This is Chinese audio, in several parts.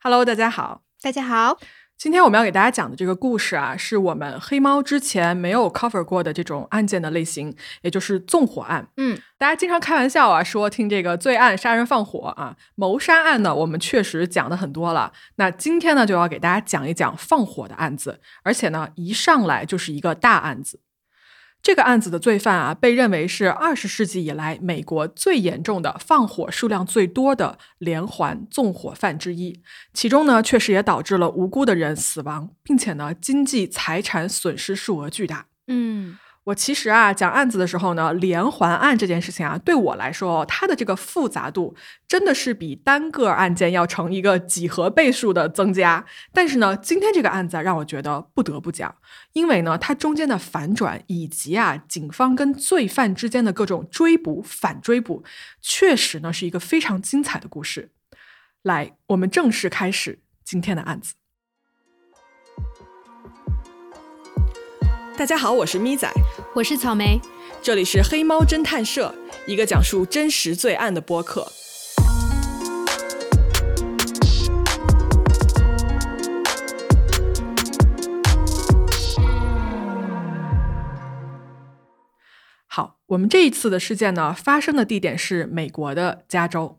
Hello，大家好，大家好。今天我们要给大家讲的这个故事啊，是我们黑猫之前没有 cover 过的这种案件的类型，也就是纵火案。嗯，大家经常开玩笑啊，说听这个罪案、杀人放火啊，谋杀案呢，我们确实讲的很多了。那今天呢，就要给大家讲一讲放火的案子，而且呢，一上来就是一个大案子。这个案子的罪犯啊，被认为是二十世纪以来美国最严重的放火数量最多的连环纵火犯之一。其中呢，确实也导致了无辜的人死亡，并且呢，经济财产损失数额巨大。嗯。我其实啊讲案子的时候呢，连环案这件事情啊，对我来说，它的这个复杂度真的是比单个案件要成一个几何倍数的增加。但是呢，今天这个案子让我觉得不得不讲，因为呢，它中间的反转以及啊，警方跟罪犯之间的各种追捕、反追捕，确实呢是一个非常精彩的故事。来，我们正式开始今天的案子。大家好，我是咪仔，我是草莓，这里是黑猫侦探社，一个讲述真实罪案的播客。好，我们这一次的事件呢，发生的地点是美国的加州，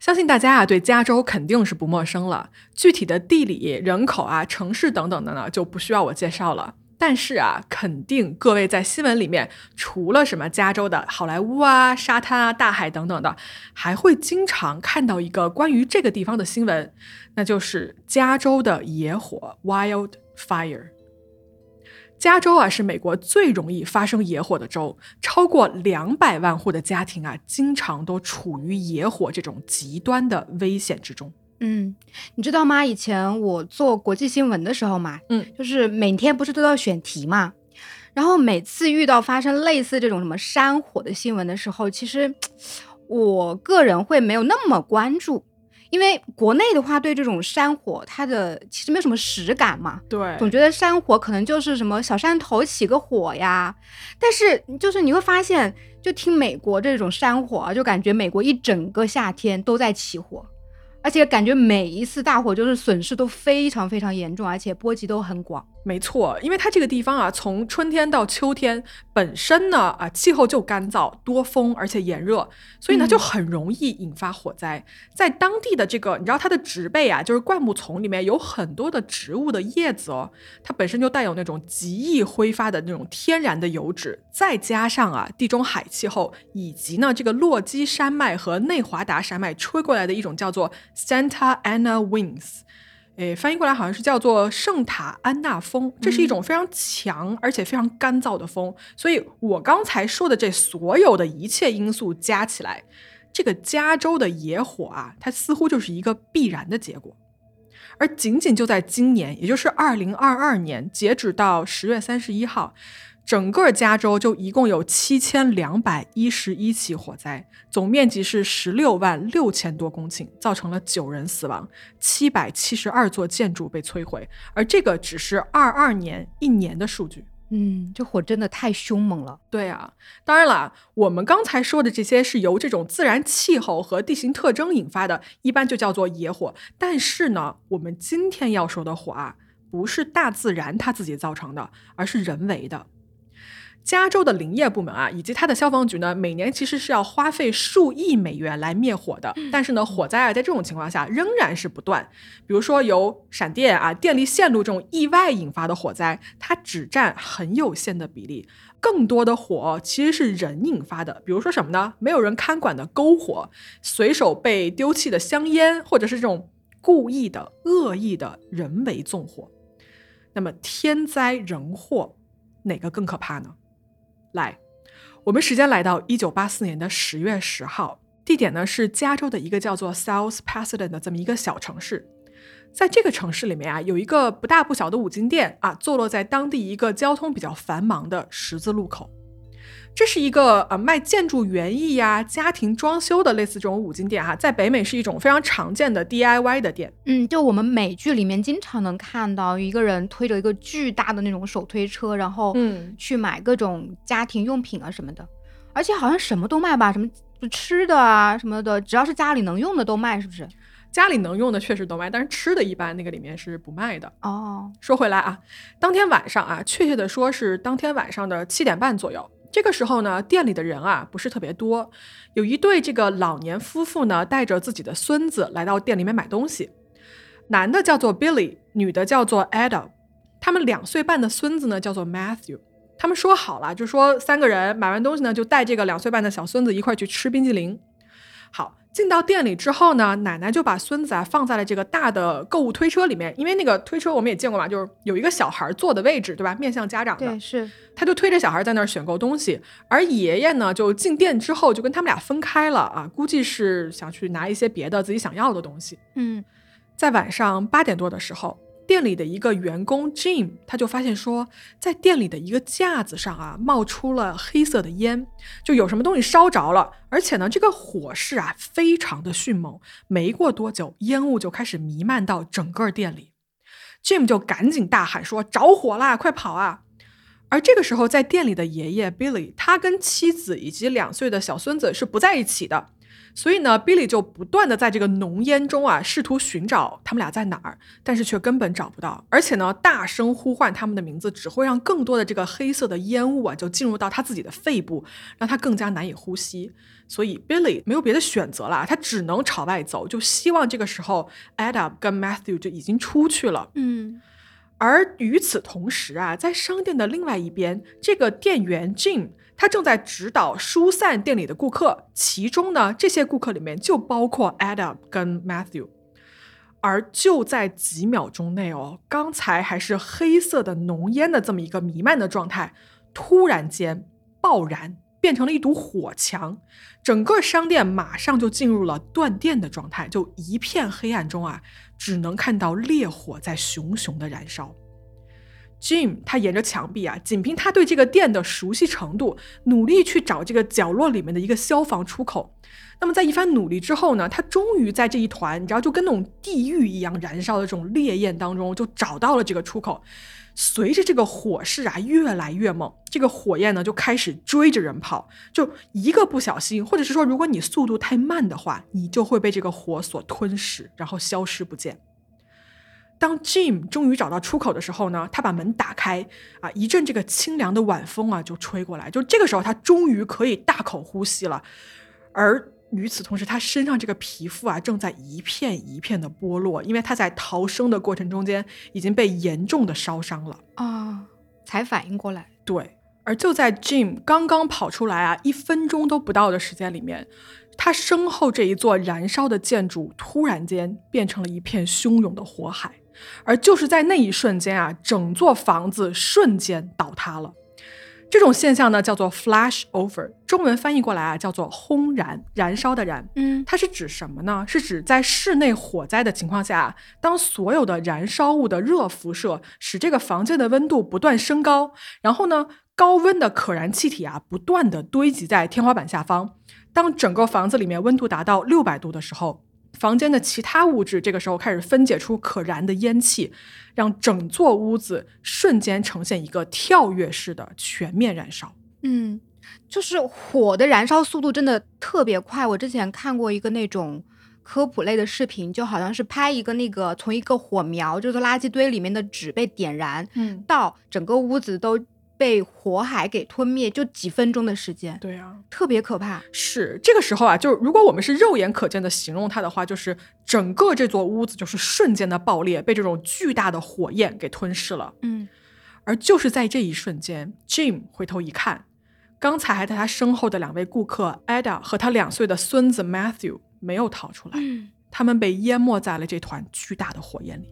相信大家啊对加州肯定是不陌生了，具体的地理、人口啊、城市等等的呢，就不需要我介绍了。但是啊，肯定各位在新闻里面，除了什么加州的好莱坞啊、沙滩啊、大海等等的，还会经常看到一个关于这个地方的新闻，那就是加州的野火 （wildfire）。加州啊，是美国最容易发生野火的州，超过两百万户的家庭啊，经常都处于野火这种极端的危险之中。嗯，你知道吗？以前我做国际新闻的时候嘛，嗯，就是每天不是都要选题嘛，然后每次遇到发生类似这种什么山火的新闻的时候，其实我个人会没有那么关注，因为国内的话对这种山火它的其实没有什么实感嘛，对，总觉得山火可能就是什么小山头起个火呀，但是就是你会发现，就听美国这种山火，就感觉美国一整个夏天都在起火。而且感觉每一次大火就是损失都非常非常严重，而且波及都很广。没错，因为它这个地方啊，从春天到秋天本身呢啊气候就干燥多风，而且炎热，所以呢就很容易引发火灾。在当地的这个，你知道它的植被啊，就是灌木丛里面有很多的植物的叶子哦，它本身就带有那种极易挥发的那种天然的油脂，再加上啊地中海气候，以及呢这个落基山脉和内华达山脉吹过来的一种叫做 Santa Ana Winds。诶，翻译过来好像是叫做圣塔安娜风，这是一种非常强而且非常干燥的风。所以我刚才说的这所有的一切因素加起来，这个加州的野火啊，它似乎就是一个必然的结果。而仅仅就在今年，也就是二零二二年，截止到十月三十一号。整个加州就一共有七千两百一十一起火灾，总面积是十六万六千多公顷，造成了九人死亡，七百七十二座建筑被摧毁。而这个只是二二年一年的数据。嗯，这火真的太凶猛了。对啊，当然了，我们刚才说的这些是由这种自然气候和地形特征引发的，一般就叫做野火。但是呢，我们今天要说的火啊，不是大自然它自己造成的，而是人为的。加州的林业部门啊，以及它的消防局呢，每年其实是要花费数亿美元来灭火的。但是呢，火灾啊，在这种情况下仍然是不断。比如说由闪电啊、电力线路这种意外引发的火灾，它只占很有限的比例。更多的火其实是人引发的，比如说什么呢？没有人看管的篝火，随手被丢弃的香烟，或者是这种故意的恶意的人为纵火。那么天灾人祸，哪个更可怕呢？来，我们时间来到一九八四年的十月十号，地点呢是加州的一个叫做 South Pasadena 的这么一个小城市。在这个城市里面啊，有一个不大不小的五金店啊，坐落在当地一个交通比较繁忙的十字路口。这是一个呃卖建筑园艺呀、家庭装修的类似这种五金店哈，在北美是一种非常常见的 DIY 的店。嗯，就我们美剧里面经常能看到一个人推着一个巨大的那种手推车，然后嗯去买各种家庭用品啊什么的，而且好像什么都卖吧，什么吃的啊什么的，只要是家里能用的都卖，是不是？家里能用的确实都卖，但是吃的一般那个里面是不卖的。哦，说回来啊，当天晚上啊，确切的说是当天晚上的七点半左右。这个时候呢，店里的人啊不是特别多，有一对这个老年夫妇呢，带着自己的孙子来到店里面买东西。男的叫做 Billy，女的叫做 Adam，他们两岁半的孙子呢叫做 Matthew。他们说好了，就说三个人买完东西呢，就带这个两岁半的小孙子一块去吃冰激凌。好，进到店里之后呢，奶奶就把孙子啊放在了这个大的购物推车里面，因为那个推车我们也见过嘛，就是有一个小孩坐的位置，对吧？面向家长的。对，是。他就推着小孩在那儿选购东西，而爷爷呢，就进店之后就跟他们俩分开了啊，估计是想去拿一些别的自己想要的东西。嗯，在晚上八点多的时候。店里的一个员工 Jim，他就发现说，在店里的一个架子上啊，冒出了黑色的烟，就有什么东西烧着了。而且呢，这个火势啊，非常的迅猛。没过多久，烟雾就开始弥漫到整个店里。Jim 就赶紧大喊说：“着火啦，快跑啊！”而这个时候，在店里的爷爷 Billy，他跟妻子以及两岁的小孙子是不在一起的。所以呢，Billy 就不断的在这个浓烟中啊，试图寻找他们俩在哪儿，但是却根本找不到。而且呢，大声呼唤他们的名字，只会让更多的这个黑色的烟雾啊，就进入到他自己的肺部，让他更加难以呼吸。所以 Billy 没有别的选择了，他只能朝外走，就希望这个时候 Adam 跟 Matthew 就已经出去了。嗯。而与此同时啊，在商店的另外一边，这个店员 Jim。他正在指导疏散店里的顾客，其中呢，这些顾客里面就包括 Adam 跟 Matthew。而就在几秒钟内哦，刚才还是黑色的浓烟的这么一个弥漫的状态，突然间爆燃，变成了一堵火墙，整个商店马上就进入了断电的状态，就一片黑暗中啊，只能看到烈火在熊熊的燃烧。Jim，他沿着墙壁啊，仅凭他对这个店的熟悉程度，努力去找这个角落里面的一个消防出口。那么在一番努力之后呢，他终于在这一团你知道就跟那种地狱一样燃烧的这种烈焰当中，就找到了这个出口。随着这个火势啊越来越猛，这个火焰呢就开始追着人跑。就一个不小心，或者是说如果你速度太慢的话，你就会被这个火所吞噬，然后消失不见。当 Jim 终于找到出口的时候呢，他把门打开，啊，一阵这个清凉的晚风啊就吹过来，就这个时候他终于可以大口呼吸了。而与此同时，他身上这个皮肤啊正在一片一片的剥落，因为他在逃生的过程中间已经被严重的烧伤了啊，才反应过来。对，而就在 Jim 刚刚跑出来啊一分钟都不到的时间里面。他身后这一座燃烧的建筑突然间变成了一片汹涌的火海，而就是在那一瞬间啊，整座房子瞬间倒塌了。这种现象呢叫做 flash over，中文翻译过来啊叫做轰燃，燃烧的燃。嗯，它是指什么呢？是指在室内火灾的情况下，当所有的燃烧物的热辐射使这个房间的温度不断升高，然后呢，高温的可燃气体啊不断的堆积在天花板下方。当整个房子里面温度达到六百度的时候，房间的其他物质这个时候开始分解出可燃的烟气，让整座屋子瞬间呈现一个跳跃式的全面燃烧。嗯，就是火的燃烧速度真的特别快。我之前看过一个那种科普类的视频，就好像是拍一个那个从一个火苗，就是垃圾堆里面的纸被点燃，嗯，到整个屋子都。被火海给吞灭，就几分钟的时间。对啊，特别可怕。是这个时候啊，就是如果我们是肉眼可见的形容它的话，就是整个这座屋子就是瞬间的爆裂，被这种巨大的火焰给吞噬了。嗯，而就是在这一瞬间，Jim 回头一看，刚才还在他身后的两位顾客 Ada 和他两岁的孙子 Matthew 没有逃出来，他们被淹没在了这团巨大的火焰里。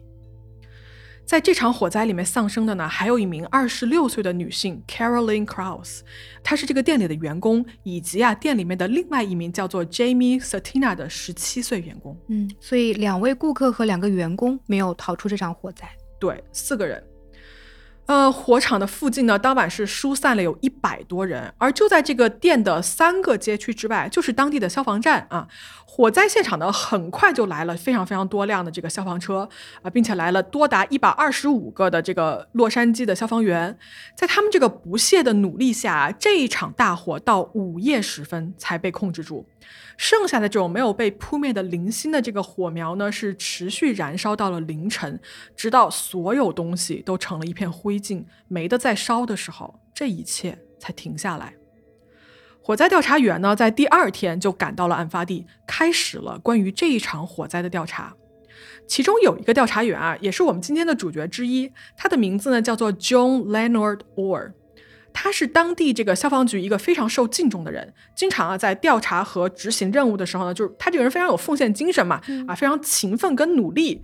在这场火灾里面丧生的呢，还有一名二十六岁的女性 Caroline Kraus，她是这个店里的员工，以及啊店里面的另外一名叫做 Jamie Satina 的十七岁员工。嗯，所以两位顾客和两个员工没有逃出这场火灾。对，四个人。呃，火场的附近呢，当晚是疏散了有一百多人，而就在这个店的三个街区之外，就是当地的消防站啊。火灾现场呢，很快就来了非常非常多辆的这个消防车啊，并且来了多达一百二十五个的这个洛杉矶的消防员，在他们这个不懈的努力下，这一场大火到午夜时分才被控制住。剩下的这种没有被扑灭的零星的这个火苗呢，是持续燃烧到了凌晨，直到所有东西都成了一片灰烬，没得再烧的时候，这一切才停下来。火灾调查员呢，在第二天就赶到了案发地，开始了关于这一场火灾的调查。其中有一个调查员啊，也是我们今天的主角之一，他的名字呢叫做 John Leonard Orr，他是当地这个消防局一个非常受敬重的人，经常啊在调查和执行任务的时候呢，就是他这个人非常有奉献精神嘛，啊非常勤奋跟努力，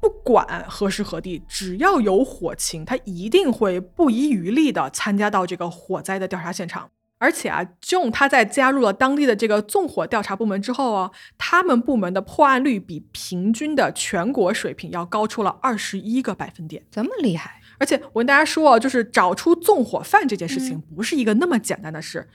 不管何时何地，只要有火情，他一定会不遗余力的参加到这个火灾的调查现场。而且啊，John 他在加入了当地的这个纵火调查部门之后啊，他们部门的破案率比平均的全国水平要高出了二十一个百分点，这么厉害！而且我跟大家说，就是找出纵火犯这件事情不是一个那么简单的事。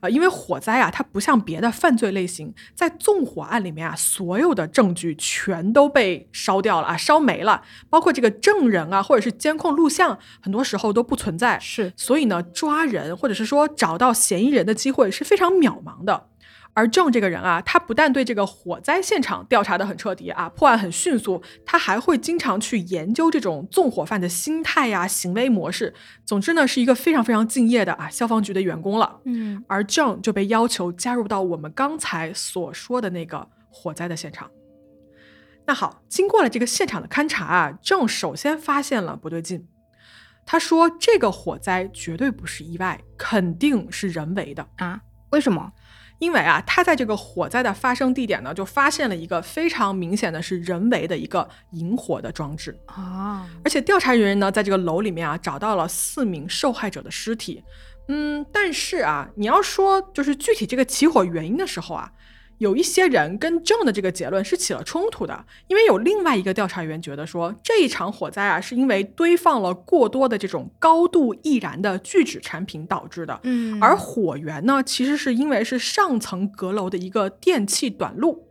啊，因为火灾啊，它不像别的犯罪类型，在纵火案里面啊，所有的证据全都被烧掉了啊，烧没了，包括这个证人啊，或者是监控录像，很多时候都不存在。是，所以呢，抓人或者是说找到嫌疑人的机会是非常渺茫的。而 John 这个人啊，他不但对这个火灾现场调查的很彻底啊，破案很迅速，他还会经常去研究这种纵火犯的心态呀、行为模式。总之呢，是一个非常非常敬业的啊消防局的员工了。嗯，而 John 就被要求加入到我们刚才所说的那个火灾的现场。那好，经过了这个现场的勘查啊，John 首先发现了不对劲。他说，这个火灾绝对不是意外，肯定是人为的啊？为什么？因为啊，他在这个火灾的发生地点呢，就发现了一个非常明显的是人为的一个引火的装置啊，而且调查人员呢，在这个楼里面啊，找到了四名受害者的尸体，嗯，但是啊，你要说就是具体这个起火原因的时候啊。有一些人跟 John 的这个结论是起了冲突的，因为有另外一个调查员觉得说，这一场火灾啊，是因为堆放了过多的这种高度易燃的聚酯产品导致的。嗯，而火源呢，其实是因为是上层阁楼的一个电气短路。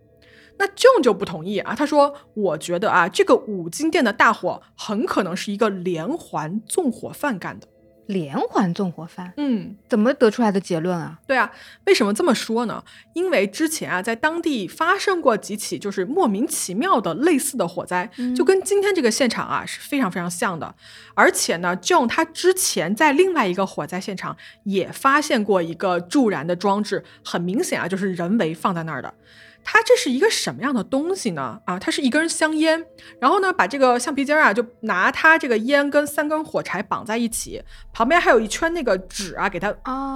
那 John 就不同意啊，他说，我觉得啊，这个五金店的大火很可能是一个连环纵火犯干的。连环纵火犯，嗯，怎么得出来的结论啊？对啊，为什么这么说呢？因为之前啊，在当地发生过几起就是莫名其妙的类似的火灾，就跟今天这个现场啊是非常非常像的。而且呢，John 他之前在另外一个火灾现场也发现过一个助燃的装置，很明显啊，就是人为放在那儿的。它这是一个什么样的东西呢？啊，它是一根香烟，然后呢，把这个橡皮筋啊，就拿它这个烟跟三根火柴绑在一起，旁边还有一圈那个纸啊，给它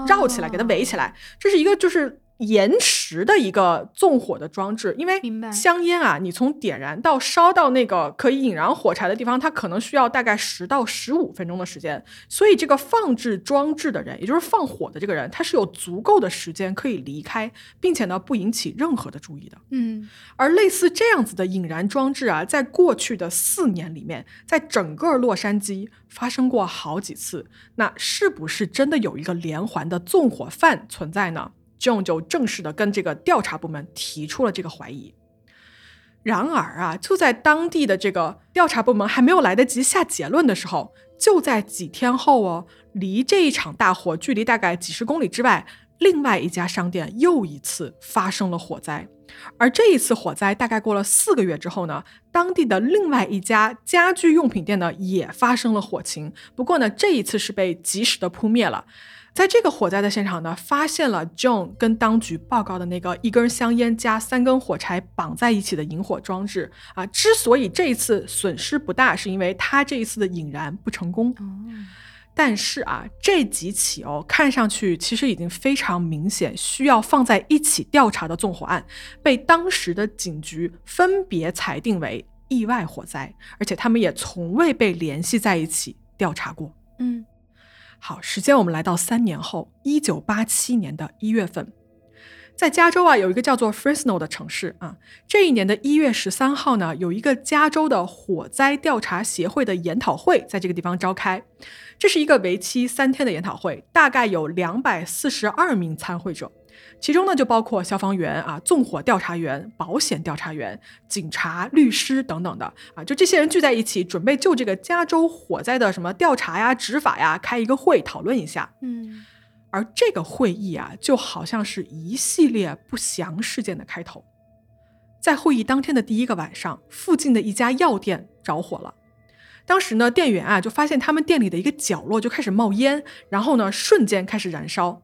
绕起来，给它围起来。这是一个就是。延迟的一个纵火的装置，因为香烟啊，你从点燃到烧到那个可以引燃火柴的地方，它可能需要大概十到十五分钟的时间。所以这个放置装置的人，也就是放火的这个人，他是有足够的时间可以离开，并且呢不引起任何的注意的。嗯，而类似这样子的引燃装置啊，在过去的四年里面，在整个洛杉矶发生过好几次。那是不是真的有一个连环的纵火犯存在呢？John 就正式的跟这个调查部门提出了这个怀疑。然而啊，就在当地的这个调查部门还没有来得及下结论的时候，就在几天后哦，离这一场大火距离大概几十公里之外，另外一家商店又一次发生了火灾。而这一次火灾大概过了四个月之后呢，当地的另外一家家居用品店呢也发生了火情，不过呢，这一次是被及时的扑灭了。在这个火灾的现场呢，发现了 John 跟当局报告的那个一根香烟加三根火柴绑在一起的引火装置啊。之所以这一次损失不大，是因为他这一次的引燃不成功。但是啊，这几起哦，看上去其实已经非常明显需要放在一起调查的纵火案，被当时的警局分别裁定为意外火灾，而且他们也从未被联系在一起调查过。嗯。好，时间我们来到三年后，一九八七年的一月份，在加州啊，有一个叫做 Fresno 的城市啊。这一年的一月十三号呢，有一个加州的火灾调查协会的研讨会在这个地方召开。这是一个为期三天的研讨会，大概有两百四十二名参会者，其中呢就包括消防员啊、纵火调查员、保险调查员、警察、律师等等的啊。就这些人聚在一起，准备就这个加州火灾的什么调查呀、执法呀开一个会讨论一下。嗯。而这个会议啊，就好像是一系列不祥事件的开头。在会议当天的第一个晚上，附近的一家药店着火了。当时呢，店员啊就发现他们店里的一个角落就开始冒烟，然后呢，瞬间开始燃烧。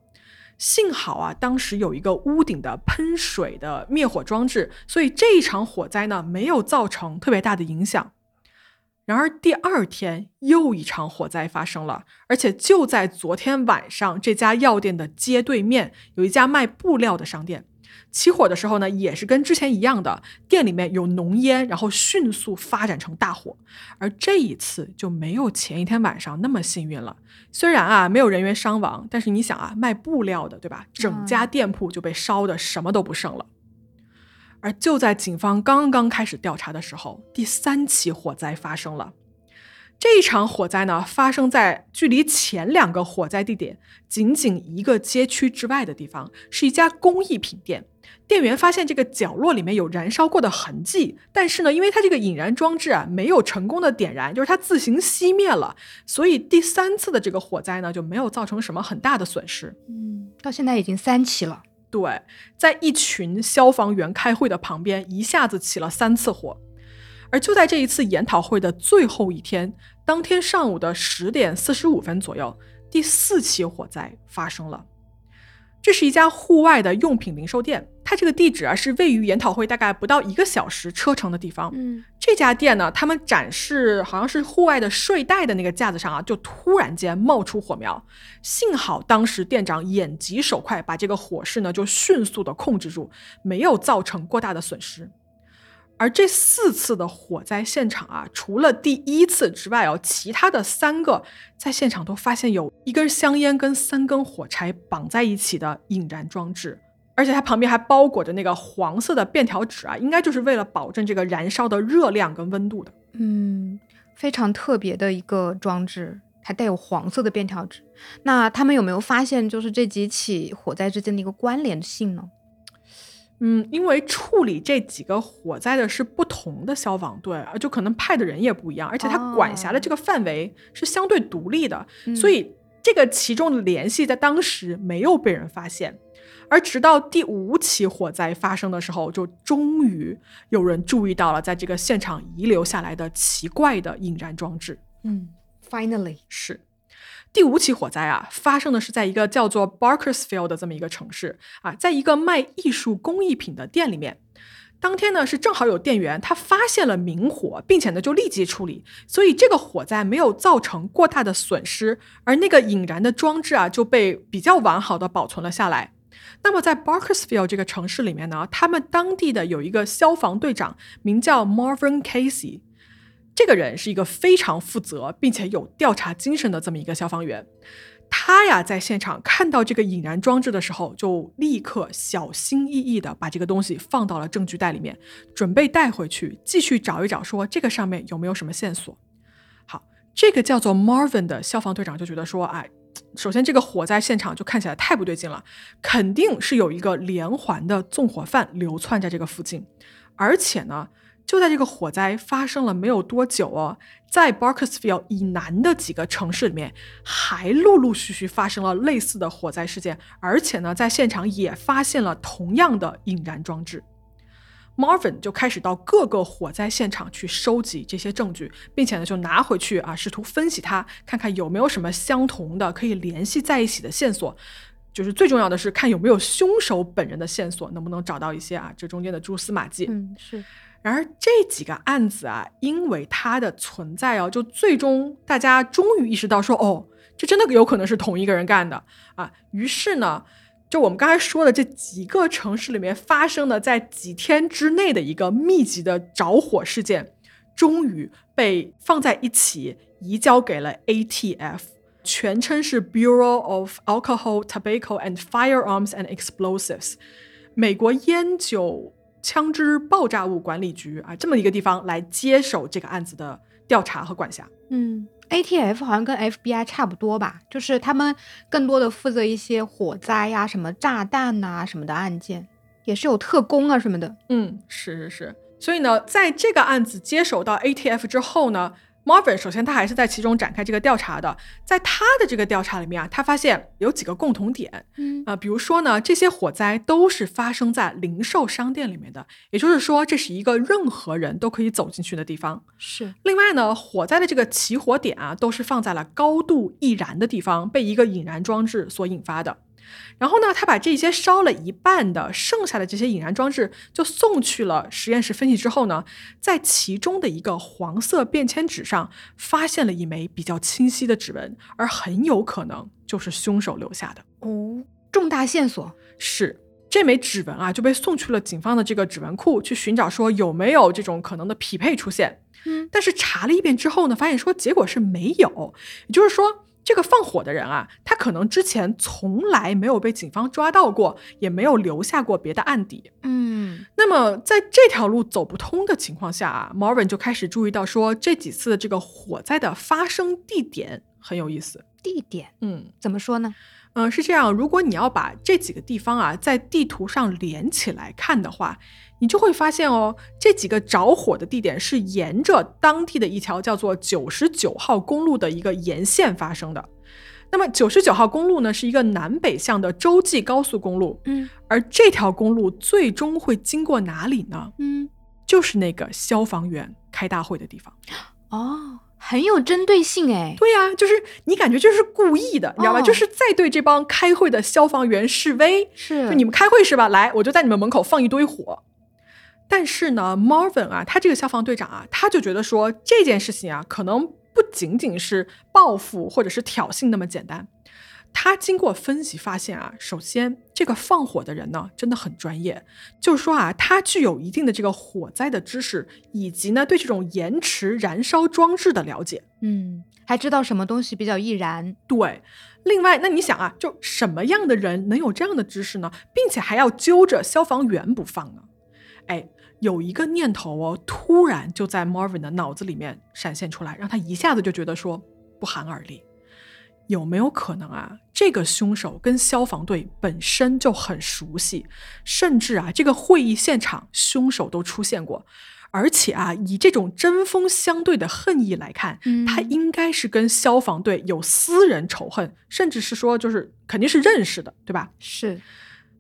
幸好啊，当时有一个屋顶的喷水的灭火装置，所以这一场火灾呢没有造成特别大的影响。然而第二天又一场火灾发生了，而且就在昨天晚上，这家药店的街对面有一家卖布料的商店。起火的时候呢，也是跟之前一样的，店里面有浓烟，然后迅速发展成大火。而这一次就没有前一天晚上那么幸运了。虽然啊没有人员伤亡，但是你想啊，卖布料的对吧？整家店铺就被烧的什么都不剩了。而就在警方刚刚开始调查的时候，第三起火灾发生了。这一场火灾呢，发生在距离前两个火灾地点仅仅一个街区之外的地方，是一家工艺品店。店员发现这个角落里面有燃烧过的痕迹，但是呢，因为它这个引燃装置啊没有成功的点燃，就是它自行熄灭了，所以第三次的这个火灾呢就没有造成什么很大的损失。嗯，到现在已经三起了。对，在一群消防员开会的旁边，一下子起了三次火。而就在这一次研讨会的最后一天，当天上午的十点四十五分左右，第四起火灾发生了。这是一家户外的用品零售店，它这个地址啊是位于研讨会大概不到一个小时车程的地方。嗯，这家店呢，他们展示好像是户外的睡袋的那个架子上啊，就突然间冒出火苗。幸好当时店长眼疾手快，把这个火势呢就迅速的控制住，没有造成过大的损失。而这四次的火灾现场啊，除了第一次之外哦，其他的三个在现场都发现有一根香烟跟三根火柴绑在一起的引燃装置，而且它旁边还包裹着那个黄色的便条纸啊，应该就是为了保证这个燃烧的热量跟温度的。嗯，非常特别的一个装置，还带有黄色的便条纸。那他们有没有发现，就是这几起火灾之间的一个关联性呢？嗯，因为处理这几个火灾的是不同的消防队啊，就可能派的人也不一样，而且他管辖的这个范围是相对独立的，所以这个其中的联系在当时没有被人发现。而直到第五起火灾发生的时候，就终于有人注意到了在这个现场遗留下来的奇怪的引燃装置。嗯，finally 是。第五起火灾啊，发生的是在一个叫做 Barkersfield 的这么一个城市啊，在一个卖艺术工艺品的店里面。当天呢是正好有店员他发现了明火，并且呢就立即处理，所以这个火灾没有造成过大的损失，而那个引燃的装置啊就被比较完好的保存了下来。那么在 Barkersfield 这个城市里面呢，他们当地的有一个消防队长，名叫 Marvin Casey。这个人是一个非常负责并且有调查精神的这么一个消防员，他呀在现场看到这个引燃装置的时候，就立刻小心翼翼的把这个东西放到了证据袋里面，准备带回去继续找一找，说这个上面有没有什么线索。好，这个叫做 Marvin 的消防队长就觉得说，哎，首先这个火灾现场就看起来太不对劲了，肯定是有一个连环的纵火犯流窜在这个附近，而且呢。就在这个火灾发生了没有多久哦，在 Barkersville 以南的几个城市里面，还陆陆续续发生了类似的火灾事件，而且呢，在现场也发现了同样的引燃装置。Marvin 就开始到各个火灾现场去收集这些证据，并且呢，就拿回去啊，试图分析它，看看有没有什么相同的可以联系在一起的线索。就是最重要的是看有没有凶手本人的线索，能不能找到一些啊这中间的蛛丝马迹。嗯，是。然而这几个案子啊，因为它的存在哦，就最终大家终于意识到说，哦，这真的有可能是同一个人干的啊。于是呢，就我们刚才说的这几个城市里面发生的在几天之内的一个密集的着火事件，终于被放在一起移交给了 ATF，全称是 Bureau of Alcohol, Tobacco and Firearms and Explosives。美国烟酒枪支爆炸物管理局啊这么一个地方来接手这个案子的调查和管辖。嗯，ATF 好像跟 FBI 差不多吧，就是他们更多的负责一些火灾呀、什么炸弹呐、什么的案件，也是有特工啊什么的。嗯，是是是。所以呢，在这个案子接手到 ATF 之后呢。Marvin 首先他还是在其中展开这个调查的，在他的这个调查里面啊，他发现有几个共同点，嗯啊，比如说呢，这些火灾都是发生在零售商店里面的，也就是说，这是一个任何人都可以走进去的地方。是。另外呢，火灾的这个起火点啊，都是放在了高度易燃的地方，被一个引燃装置所引发的。然后呢，他把这些烧了一半的剩下的这些引燃装置就送去了实验室分析之后呢，在其中的一个黄色便签纸上发现了一枚比较清晰的指纹，而很有可能就是凶手留下的哦，重大线索是这枚指纹啊，就被送去了警方的这个指纹库去寻找，说有没有这种可能的匹配出现。嗯，但是查了一遍之后呢，发现说结果是没有，也就是说。这个放火的人啊，他可能之前从来没有被警方抓到过，也没有留下过别的案底。嗯，那么在这条路走不通的情况下啊，Marvin 就开始注意到说，这几次的这个火灾的发生地点很有意思。地点，嗯，怎么说呢？嗯，是这样，如果你要把这几个地方啊在地图上连起来看的话，你就会发现哦，这几个着火的地点是沿着当地的一条叫做九十九号公路的一个沿线发生的。那么九十九号公路呢，是一个南北向的洲际高速公路，嗯，而这条公路最终会经过哪里呢？嗯，就是那个消防员开大会的地方。哦。很有针对性哎，对呀，就是你感觉就是故意的，你知道吧？就是在对这帮开会的消防员示威，是就你们开会是吧？来，我就在你们门口放一堆火。但是呢，Marvin 啊，他这个消防队长啊，他就觉得说这件事情啊，可能不仅仅是报复或者是挑衅那么简单。他经过分析发现啊，首先这个放火的人呢真的很专业，就是说啊，他具有一定的这个火灾的知识，以及呢对这种延迟燃烧装置的了解，嗯，还知道什么东西比较易燃。对，另外那你想啊，就什么样的人能有这样的知识呢，并且还要揪着消防员不放呢？哎，有一个念头哦，突然就在 Marvin 的脑子里面闪现出来，让他一下子就觉得说不寒而栗。有没有可能啊？这个凶手跟消防队本身就很熟悉，甚至啊，这个会议现场凶手都出现过，而且啊，以这种针锋相对的恨意来看，他应该是跟消防队有私人仇恨，甚至是说就是肯定是认识的，对吧？是。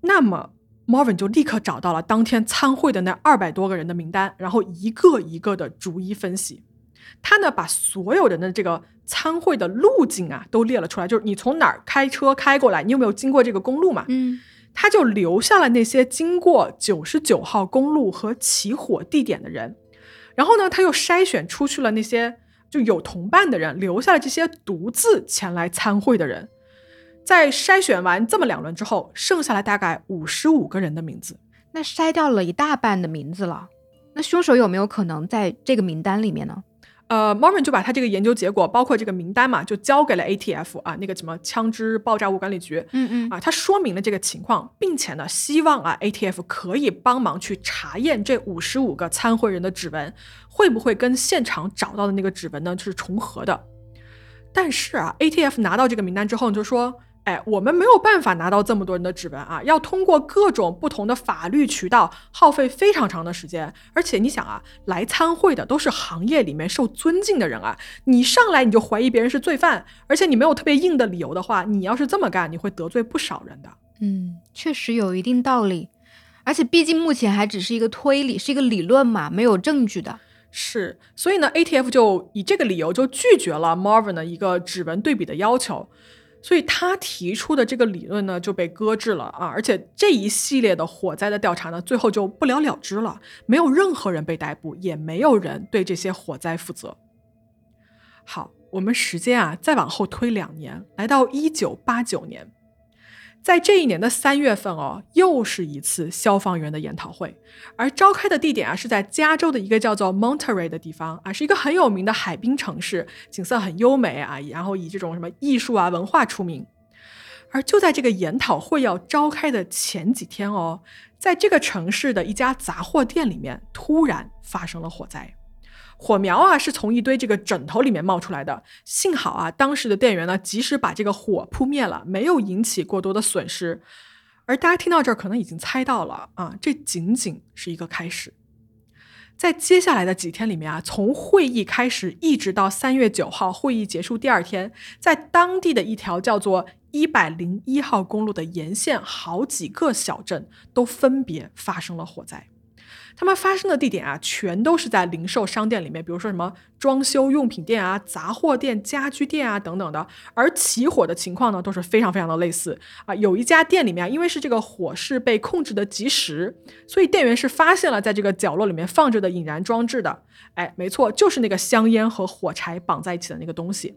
那么 Marvin 就立刻找到了当天参会的那二百多个人的名单，然后一个一个的逐一分析。他呢，把所有人的这个参会的路径啊都列了出来，就是你从哪儿开车开过来，你有没有经过这个公路嘛？嗯，他就留下了那些经过九十九号公路和起火地点的人，然后呢，他又筛选出去了那些就有同伴的人，留下了这些独自前来参会的人。在筛选完这么两轮之后，剩下了大概五十五个人的名字，那筛掉了一大半的名字了。那凶手有没有可能在这个名单里面呢？呃，Marvin 就把他这个研究结果，包括这个名单嘛，就交给了 ATF 啊，那个什么枪支爆炸物管理局，嗯嗯，啊，他说明了这个情况，并且呢，希望啊 ATF 可以帮忙去查验这五十五个参会人的指纹，会不会跟现场找到的那个指纹呢，就是重合的。但是啊，ATF 拿到这个名单之后，就说。哎，我们没有办法拿到这么多人的指纹啊，要通过各种不同的法律渠道，耗费非常长的时间。而且你想啊，来参会的都是行业里面受尊敬的人啊，你上来你就怀疑别人是罪犯，而且你没有特别硬的理由的话，你要是这么干，你会得罪不少人的。嗯，确实有一定道理。而且毕竟目前还只是一个推理，是一个理论嘛，没有证据的。是，所以呢，ATF 就以这个理由就拒绝了 Marvin 的一个指纹对比的要求。所以他提出的这个理论呢就被搁置了啊，而且这一系列的火灾的调查呢，最后就不了了之了，没有任何人被逮捕，也没有人对这些火灾负责。好，我们时间啊再往后推两年，来到一九八九年。在这一年的三月份哦，又是一次消防员的研讨会，而召开的地点啊是在加州的一个叫做 Monterey 的地方啊，是一个很有名的海滨城市，景色很优美啊，然后以这种什么艺术啊文化出名。而就在这个研讨会要召开的前几天哦，在这个城市的一家杂货店里面突然发生了火灾。火苗啊是从一堆这个枕头里面冒出来的，幸好啊当时的店员呢及时把这个火扑灭了，没有引起过多的损失。而大家听到这儿可能已经猜到了啊，这仅仅是一个开始。在接下来的几天里面啊，从会议开始一直到三月九号会议结束第二天，在当地的一条叫做一百零一号公路的沿线，好几个小镇都分别发生了火灾。他们发生的地点啊，全都是在零售商店里面，比如说什么装修用品店啊、杂货店、家居店啊等等的。而起火的情况呢，都是非常非常的类似啊。有一家店里面，因为是这个火势被控制的及时，所以店员是发现了在这个角落里面放着的引燃装置的。哎，没错，就是那个香烟和火柴绑在一起的那个东西。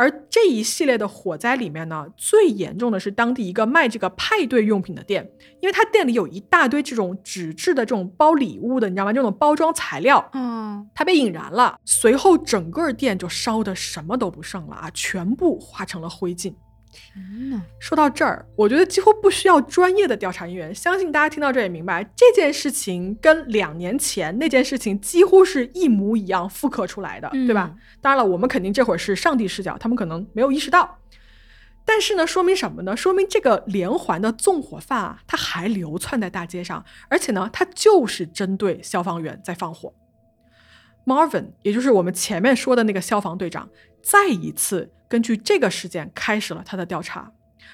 而这一系列的火灾里面呢，最严重的是当地一个卖这个派对用品的店，因为他店里有一大堆这种纸质的这种包礼物的，你知道吗？这种包装材料，嗯，它被引燃了，随后整个店就烧的什么都不剩了啊，全部化成了灰烬。天呐，说到这儿，我觉得几乎不需要专业的调查人员，相信大家听到这也明白，这件事情跟两年前那件事情几乎是一模一样复刻出来的，对吧？当然了，我们肯定这会儿是上帝视角，他们可能没有意识到。但是呢，说明什么呢？说明这个连环的纵火犯啊，他还流窜在大街上，而且呢，他就是针对消防员在放火。Marvin，也就是我们前面说的那个消防队长，再一次。根据这个事件开始了他的调查，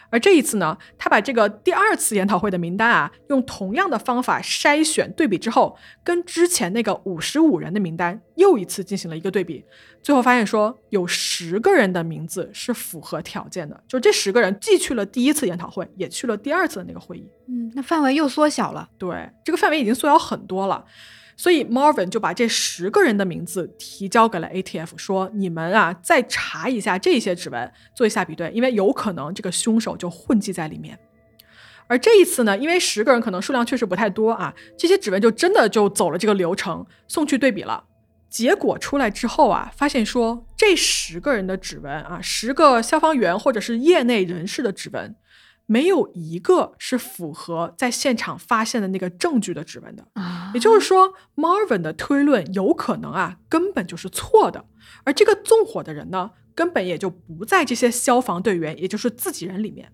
而这一次呢，他把这个第二次研讨会的名单啊，用同样的方法筛选对比之后，跟之前那个五十五人的名单又一次进行了一个对比，最后发现说有十个人的名字是符合条件的，就这十个人既去了第一次研讨会，也去了第二次的那个会议。嗯，那范围又缩小了。对，这个范围已经缩小很多了。所以 Marvin 就把这十个人的名字提交给了 ATF，说：“你们啊，再查一下这些指纹，做一下比对，因为有可能这个凶手就混迹在里面。”而这一次呢，因为十个人可能数量确实不太多啊，这些指纹就真的就走了这个流程，送去对比了。结果出来之后啊，发现说这十个人的指纹啊，十个消防员或者是业内人士的指纹。没有一个是符合在现场发现的那个证据的指纹的，也就是说，Marvin 的推论有可能啊根本就是错的，而这个纵火的人呢，根本也就不在这些消防队员，也就是自己人里面。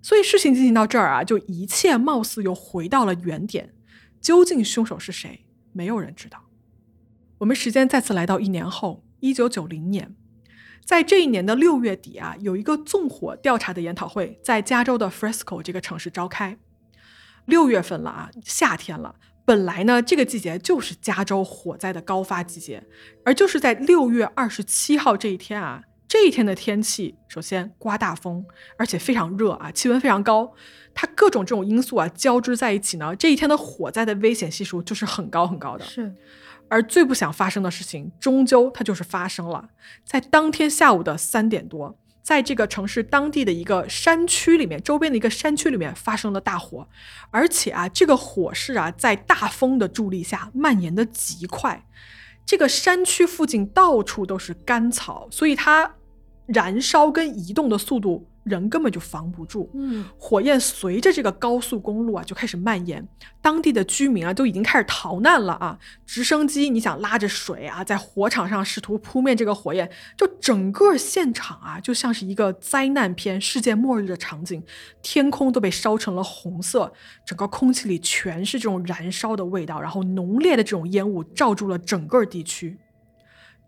所以事情进行到这儿啊，就一切貌似又回到了原点，究竟凶手是谁，没有人知道。我们时间再次来到一年后，一九九零年。在这一年的六月底啊，有一个纵火调查的研讨会在加州的 Fresco 这个城市召开。六月份了啊，夏天了。本来呢，这个季节就是加州火灾的高发季节，而就是在六月二十七号这一天啊，这一天的天气首先刮大风，而且非常热啊，气温非常高。它各种这种因素啊交织在一起呢，这一天的火灾的危险系数就是很高很高的。是。而最不想发生的事情，终究它就是发生了。在当天下午的三点多，在这个城市当地的一个山区里面，周边的一个山区里面发生了大火，而且啊，这个火势啊，在大风的助力下蔓延的极快。这个山区附近到处都是干草，所以它燃烧跟移动的速度。人根本就防不住，嗯，火焰随着这个高速公路啊就开始蔓延，当地的居民啊都已经开始逃难了啊！直升机你想拉着水啊，在火场上试图扑灭这个火焰，就整个现场啊就像是一个灾难片、世界末日的场景，天空都被烧成了红色，整个空气里全是这种燃烧的味道，然后浓烈的这种烟雾罩住了整个地区。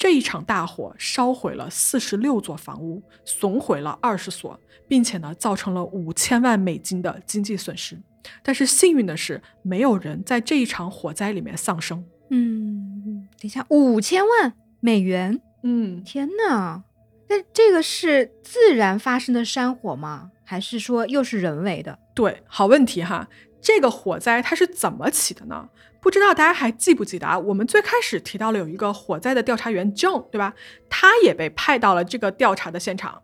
这一场大火烧毁了四十六座房屋，损毁了二十所，并且呢，造成了五千万美金的经济损失。但是幸运的是，没有人在这一场火灾里面丧生。嗯，等一下，五千万美元？嗯，天哪！那这个是自然发生的山火吗？还是说又是人为的？对，好问题哈。这个火灾它是怎么起的呢？不知道大家还记不记得啊？我们最开始提到了有一个火灾的调查员 John，对吧？他也被派到了这个调查的现场。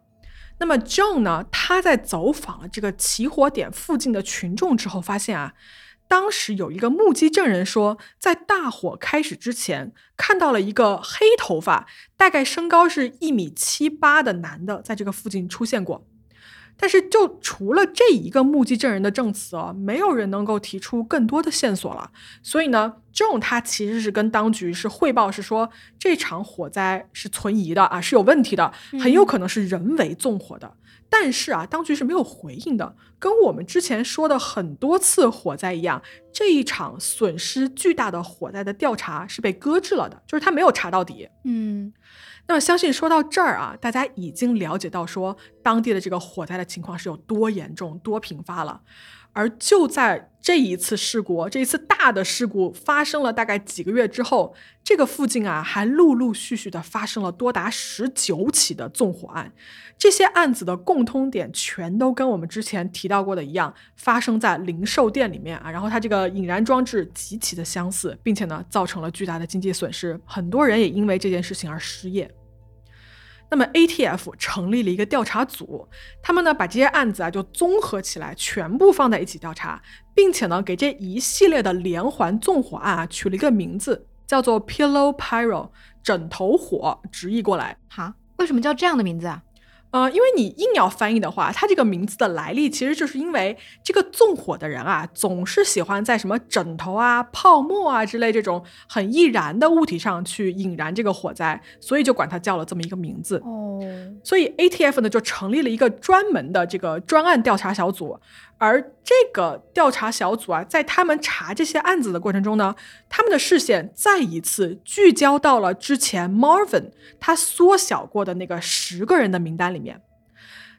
那么 John 呢？他在走访了这个起火点附近的群众之后，发现啊，当时有一个目击证人说，在大火开始之前，看到了一个黑头发、大概身高是一米七八的男的在这个附近出现过。但是就除了这一个目击证人的证词哦，没有人能够提出更多的线索了。所以呢，John 他其实是跟当局是汇报，是说这场火灾是存疑的啊，是有问题的，很有可能是人为纵火的。但是啊，当局是没有回应的，跟我们之前说的很多次火灾一样，这一场损失巨大的火灾的调查是被搁置了的，就是他没有查到底。嗯，那么相信说到这儿啊，大家已经了解到说当地的这个火灾的情况是有多严重、多频发了。而就在这一次事故，这一次大的事故发生了大概几个月之后，这个附近啊还陆陆续续的发生了多达十九起的纵火案。这些案子的共通点全都跟我们之前提到过的一样，发生在零售店里面啊。然后它这个引燃装置极其的相似，并且呢造成了巨大的经济损失，很多人也因为这件事情而失业。那么 ATF 成立了一个调查组，他们呢把这些案子啊就综合起来，全部放在一起调查，并且呢给这一系列的连环纵火案啊取了一个名字，叫做 Pillow Pyro，枕头火，直译过来，哈，为什么叫这样的名字啊？呃，因为你硬要翻译的话，它这个名字的来历其实就是因为这个纵火的人啊，总是喜欢在什么枕头啊、泡沫啊之类这种很易燃的物体上去引燃这个火灾，所以就管它叫了这么一个名字。哦，所以 ATF 呢就成立了一个专门的这个专案调查小组。而这个调查小组啊，在他们查这些案子的过程中呢，他们的视线再一次聚焦到了之前 Marvin 他缩小过的那个十个人的名单里面。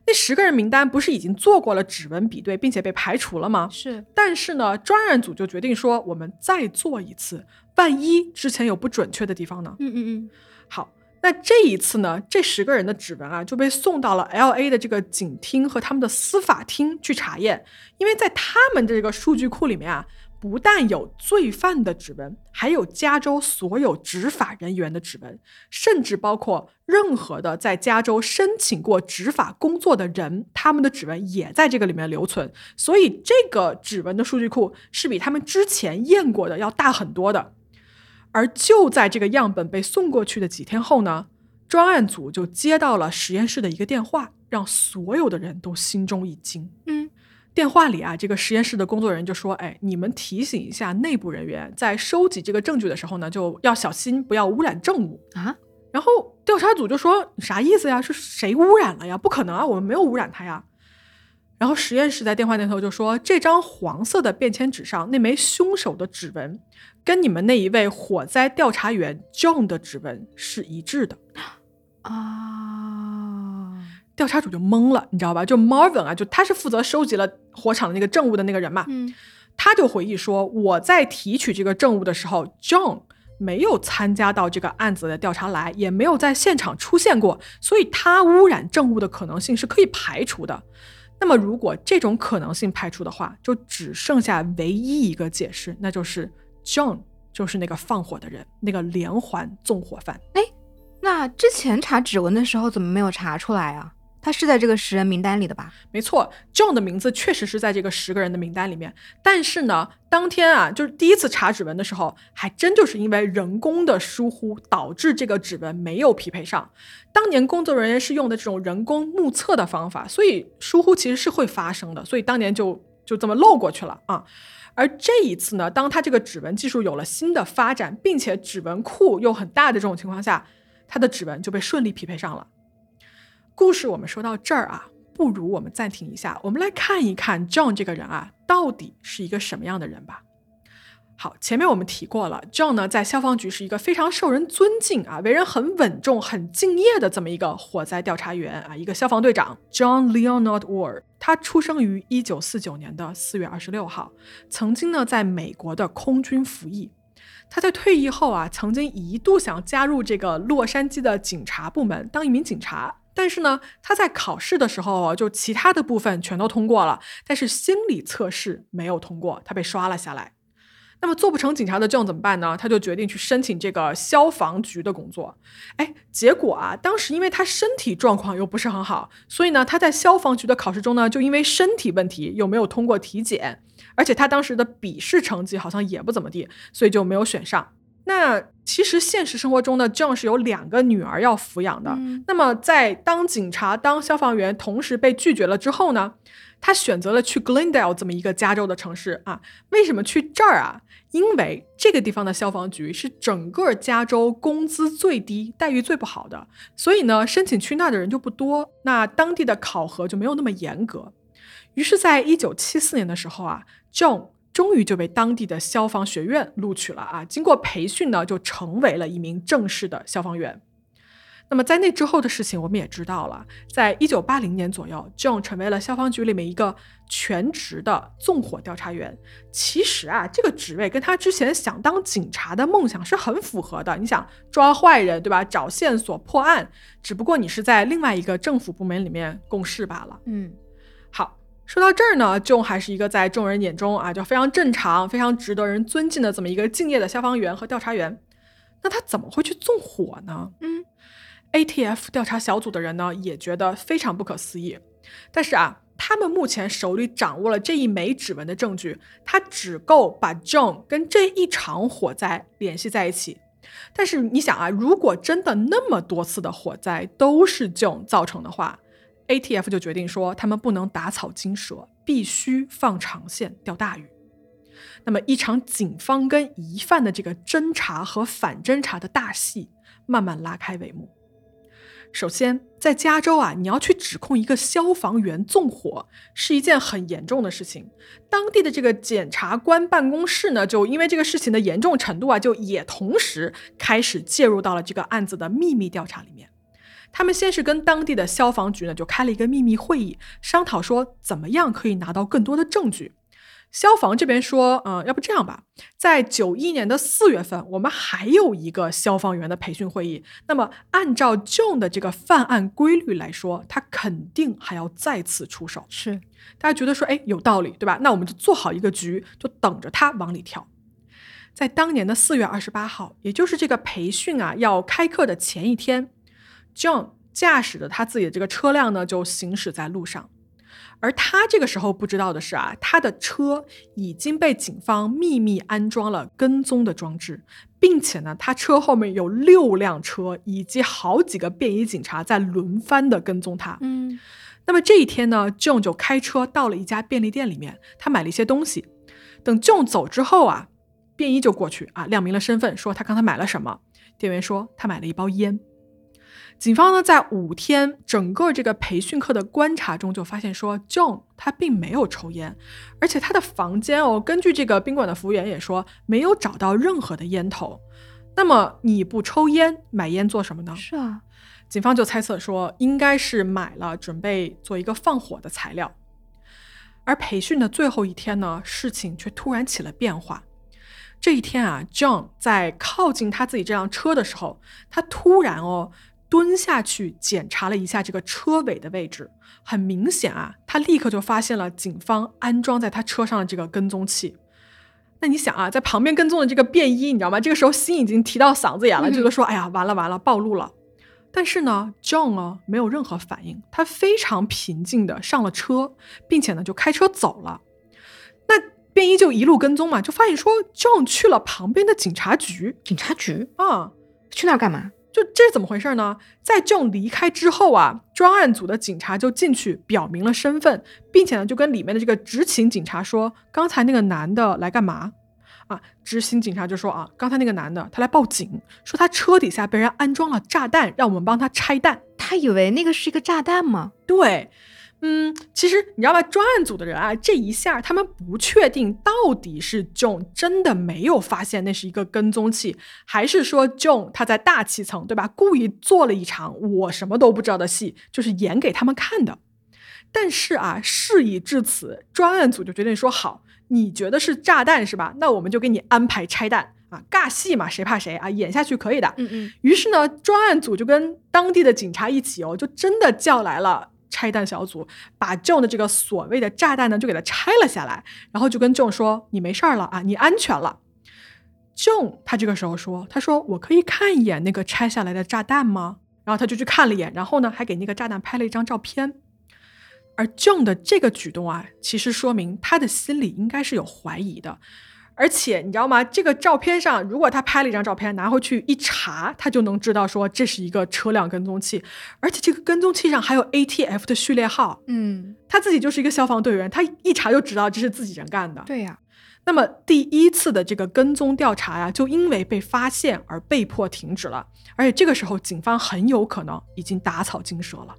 那十个人名单不是已经做过了指纹比对，并且被排除了吗？是。但是呢，专案组就决定说，我们再做一次，万一之前有不准确的地方呢？嗯嗯嗯。好。那这一次呢，这十个人的指纹啊就被送到了 L A 的这个警厅和他们的司法厅去查验，因为在他们这个数据库里面啊，不但有罪犯的指纹，还有加州所有执法人员的指纹，甚至包括任何的在加州申请过执法工作的人，他们的指纹也在这个里面留存。所以这个指纹的数据库是比他们之前验过的要大很多的。而就在这个样本被送过去的几天后呢，专案组就接到了实验室的一个电话，让所有的人都心中一惊。嗯，电话里啊，这个实验室的工作人员就说：“哎，你们提醒一下内部人员，在收集这个证据的时候呢，就要小心，不要污染证物啊。”然后调查组就说：“啥意思呀？是谁污染了呀？不可能啊，我们没有污染它呀。”然后实验室在电话那头就说：“这张黄色的便签纸上那枚凶手的指纹。”跟你们那一位火灾调查员 John 的指纹是一致的啊！调查组就懵了，你知道吧？就 Marvin 啊，就他是负责收集了火场的那个证物的那个人嘛。嗯，他就回忆说，我在提取这个证物的时候，John 没有参加到这个案子的调查来，也没有在现场出现过，所以他污染证物的可能性是可以排除的。那么，如果这种可能性排除的话，就只剩下唯一一个解释，那就是。John 就是那个放火的人，那个连环纵火犯。哎，那之前查指纹的时候怎么没有查出来啊？他是在这个十人名单里的吧？没错，John 的名字确实是在这个十个人的名单里面。但是呢，当天啊，就是第一次查指纹的时候，还真就是因为人工的疏忽导致这个指纹没有匹配上。当年工作人员是用的这种人工目测的方法，所以疏忽其实是会发生的。所以当年就就这么漏过去了啊。而这一次呢，当他这个指纹技术有了新的发展，并且指纹库又很大的这种情况下，他的指纹就被顺利匹配上了。故事我们说到这儿啊，不如我们暂停一下，我们来看一看 John 这个人啊，到底是一个什么样的人吧。好，前面我们提过了，John 呢在消防局是一个非常受人尊敬啊，为人很稳重、很敬业的这么一个火灾调查员啊，一个消防队长 John Leonard Ward。他出生于一九四九年的四月二十六号，曾经呢在美国的空军服役。他在退役后啊，曾经一度想加入这个洛杉矶的警察部门当一名警察，但是呢他在考试的时候就其他的部分全都通过了，但是心理测试没有通过，他被刷了下来。那么做不成警察的证怎么办呢？他就决定去申请这个消防局的工作。哎，结果啊，当时因为他身体状况又不是很好，所以呢，他在消防局的考试中呢，就因为身体问题又没有通过体检，而且他当时的笔试成绩好像也不怎么地，所以就没有选上。那其实现实生活中呢，John 是有两个女儿要抚养的。嗯那么在当警察、当消防员同时被拒绝了之后呢，他选择了去 Glendale 这么一个加州的城市啊。为什么去这儿啊？因为这个地方的消防局是整个加州工资最低、待遇最不好的，所以呢，申请去那儿的人就不多，那当地的考核就没有那么严格。于是，在一九七四年的时候啊，John 终于就被当地的消防学院录取了啊。经过培训呢，就成为了一名正式的消防员。那么在那之后的事情，我们也知道了。在一九八零年左右，John 成为了消防局里面一个全职的纵火调查员。其实啊，这个职位跟他之前想当警察的梦想是很符合的。你想抓坏人，对吧？找线索、破案，只不过你是在另外一个政府部门里面共事罢了。嗯好，说到这儿呢，John 还是一个在众人眼中啊，就非常正常、非常值得人尊敬的这么一个敬业的消防员和调查员。那他怎么会去纵火呢？嗯 ATF 调查小组的人呢，也觉得非常不可思议。但是啊，他们目前手里掌握了这一枚指纹的证据，它只够把 John 跟这一场火灾联系在一起。但是你想啊，如果真的那么多次的火灾都是 John 造成的话，ATF 就决定说他们不能打草惊蛇，必须放长线钓大鱼。那么，一场警方跟疑犯的这个侦查和反侦查的大戏慢慢拉开帷幕。首先，在加州啊，你要去指控一个消防员纵火，是一件很严重的事情。当地的这个检察官办公室呢，就因为这个事情的严重程度啊，就也同时开始介入到了这个案子的秘密调查里面。他们先是跟当地的消防局呢，就开了一个秘密会议，商讨说怎么样可以拿到更多的证据。消防这边说，嗯、要不这样吧，在九一年的四月份，我们还有一个消防员的培训会议。那么，按照 John 的这个犯案规律来说，他肯定还要再次出手。是大家觉得说，哎，有道理，对吧？那我们就做好一个局，就等着他往里跳。在当年的四月二十八号，也就是这个培训啊要开课的前一天，John 驾驶着他自己的这个车辆呢，就行驶在路上。而他这个时候不知道的是啊，他的车已经被警方秘密安装了跟踪的装置，并且呢，他车后面有六辆车以及好几个便衣警察在轮番的跟踪他。嗯那么这一天呢，John 就开车到了一家便利店里面，他买了一些东西。等 John 走之后啊，便衣就过去啊，亮明了身份，说他刚才买了什么。店员说他买了一包烟。警方呢，在五天整个这个培训课的观察中，就发现说，John 他并没有抽烟，而且他的房间哦，根据这个宾馆的服务员也说，没有找到任何的烟头。那么你不抽烟，买烟做什么呢？是啊，警方就猜测说，应该是买了准备做一个放火的材料。而培训的最后一天呢，事情却突然起了变化。这一天啊，John 在靠近他自己这辆车的时候，他突然哦蹲下去检查了一下这个车尾的位置。很明显啊，他立刻就发现了警方安装在他车上的这个跟踪器。那你想啊，在旁边跟踪的这个便衣，你知道吗？这个时候心已经提到嗓子眼了，嗯觉得说：“哎呀，完了完了，暴露了。”但是呢，John 呢没有任何反应，他非常平静的上了车，并且呢就开车走了。那便衣就一路跟踪嘛，就发现说 John 去了旁边的警察局警察局啊。去那儿干嘛？就这是怎么回事呢？在 John 离开之后啊，专案组的警察就进去表明了身份，并且呢就跟里面的这个执勤警察说，刚才那个男的来干嘛？啊，执勤警察就说啊，刚才那个男的他来报警，说他车底下被人安装了炸弹，让我们帮他拆弹。他以为那个是一个炸弹吗？对，嗯，其实你知道吧，专案组的人啊，这一下他们不确定到底是 John 真的没有发现那是一个跟踪器，还是说 John 他在大气层，对吧，故意做了一场我什么都不知道的戏，就是演给他们看的。但是啊，事已至此，专案组就决定说好，你觉得是炸弹是吧？那我们就给你安排拆弹啊，尬戏嘛，谁怕谁啊，演下去可以的。嗯嗯，于是呢，专案组就跟当地的警察一起哦，就真的叫来了拆弹小组，把 John 的这个所谓的炸弹呢，就给它拆了下来，然后就跟 John 说：“你没事儿了啊，你安全了。”John 他这个时候说：“他说我可以看一眼那个拆下来的炸弹吗？”然后他就去看了一眼，然后呢，还给那个炸弹拍了一张照片。而 John 的这个举动啊，其实说明他的心里应该是有怀疑的。而且你知道吗？这个照片上，如果他拍了一张照片拿回去一查，他就能知道说这是一个车辆跟踪器，而且这个跟踪器上还有 ATF 的序列号。嗯，他自己就是一个消防队员，他一查就知道这是自己人干的。对呀。那么第一次的这个跟踪调查呀，就因为被发现而被迫停止了。而且这个时候，警方很有可能已经打草惊蛇了。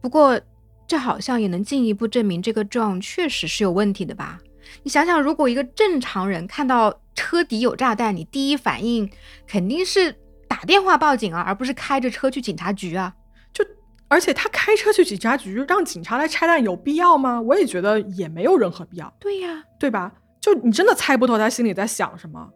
不过，这好像也能进一步证明这个 John 确实是有问题的吧？你想想，如果一个正常人看到车底有炸弹，你第一反应肯定是打电话报警啊，而不是开着车去警察局啊。就而且他开车去警察局，让警察来拆弹，有必要吗？我也觉得也没有任何必要。对呀，对吧？就你真的猜不透他心里在想什么。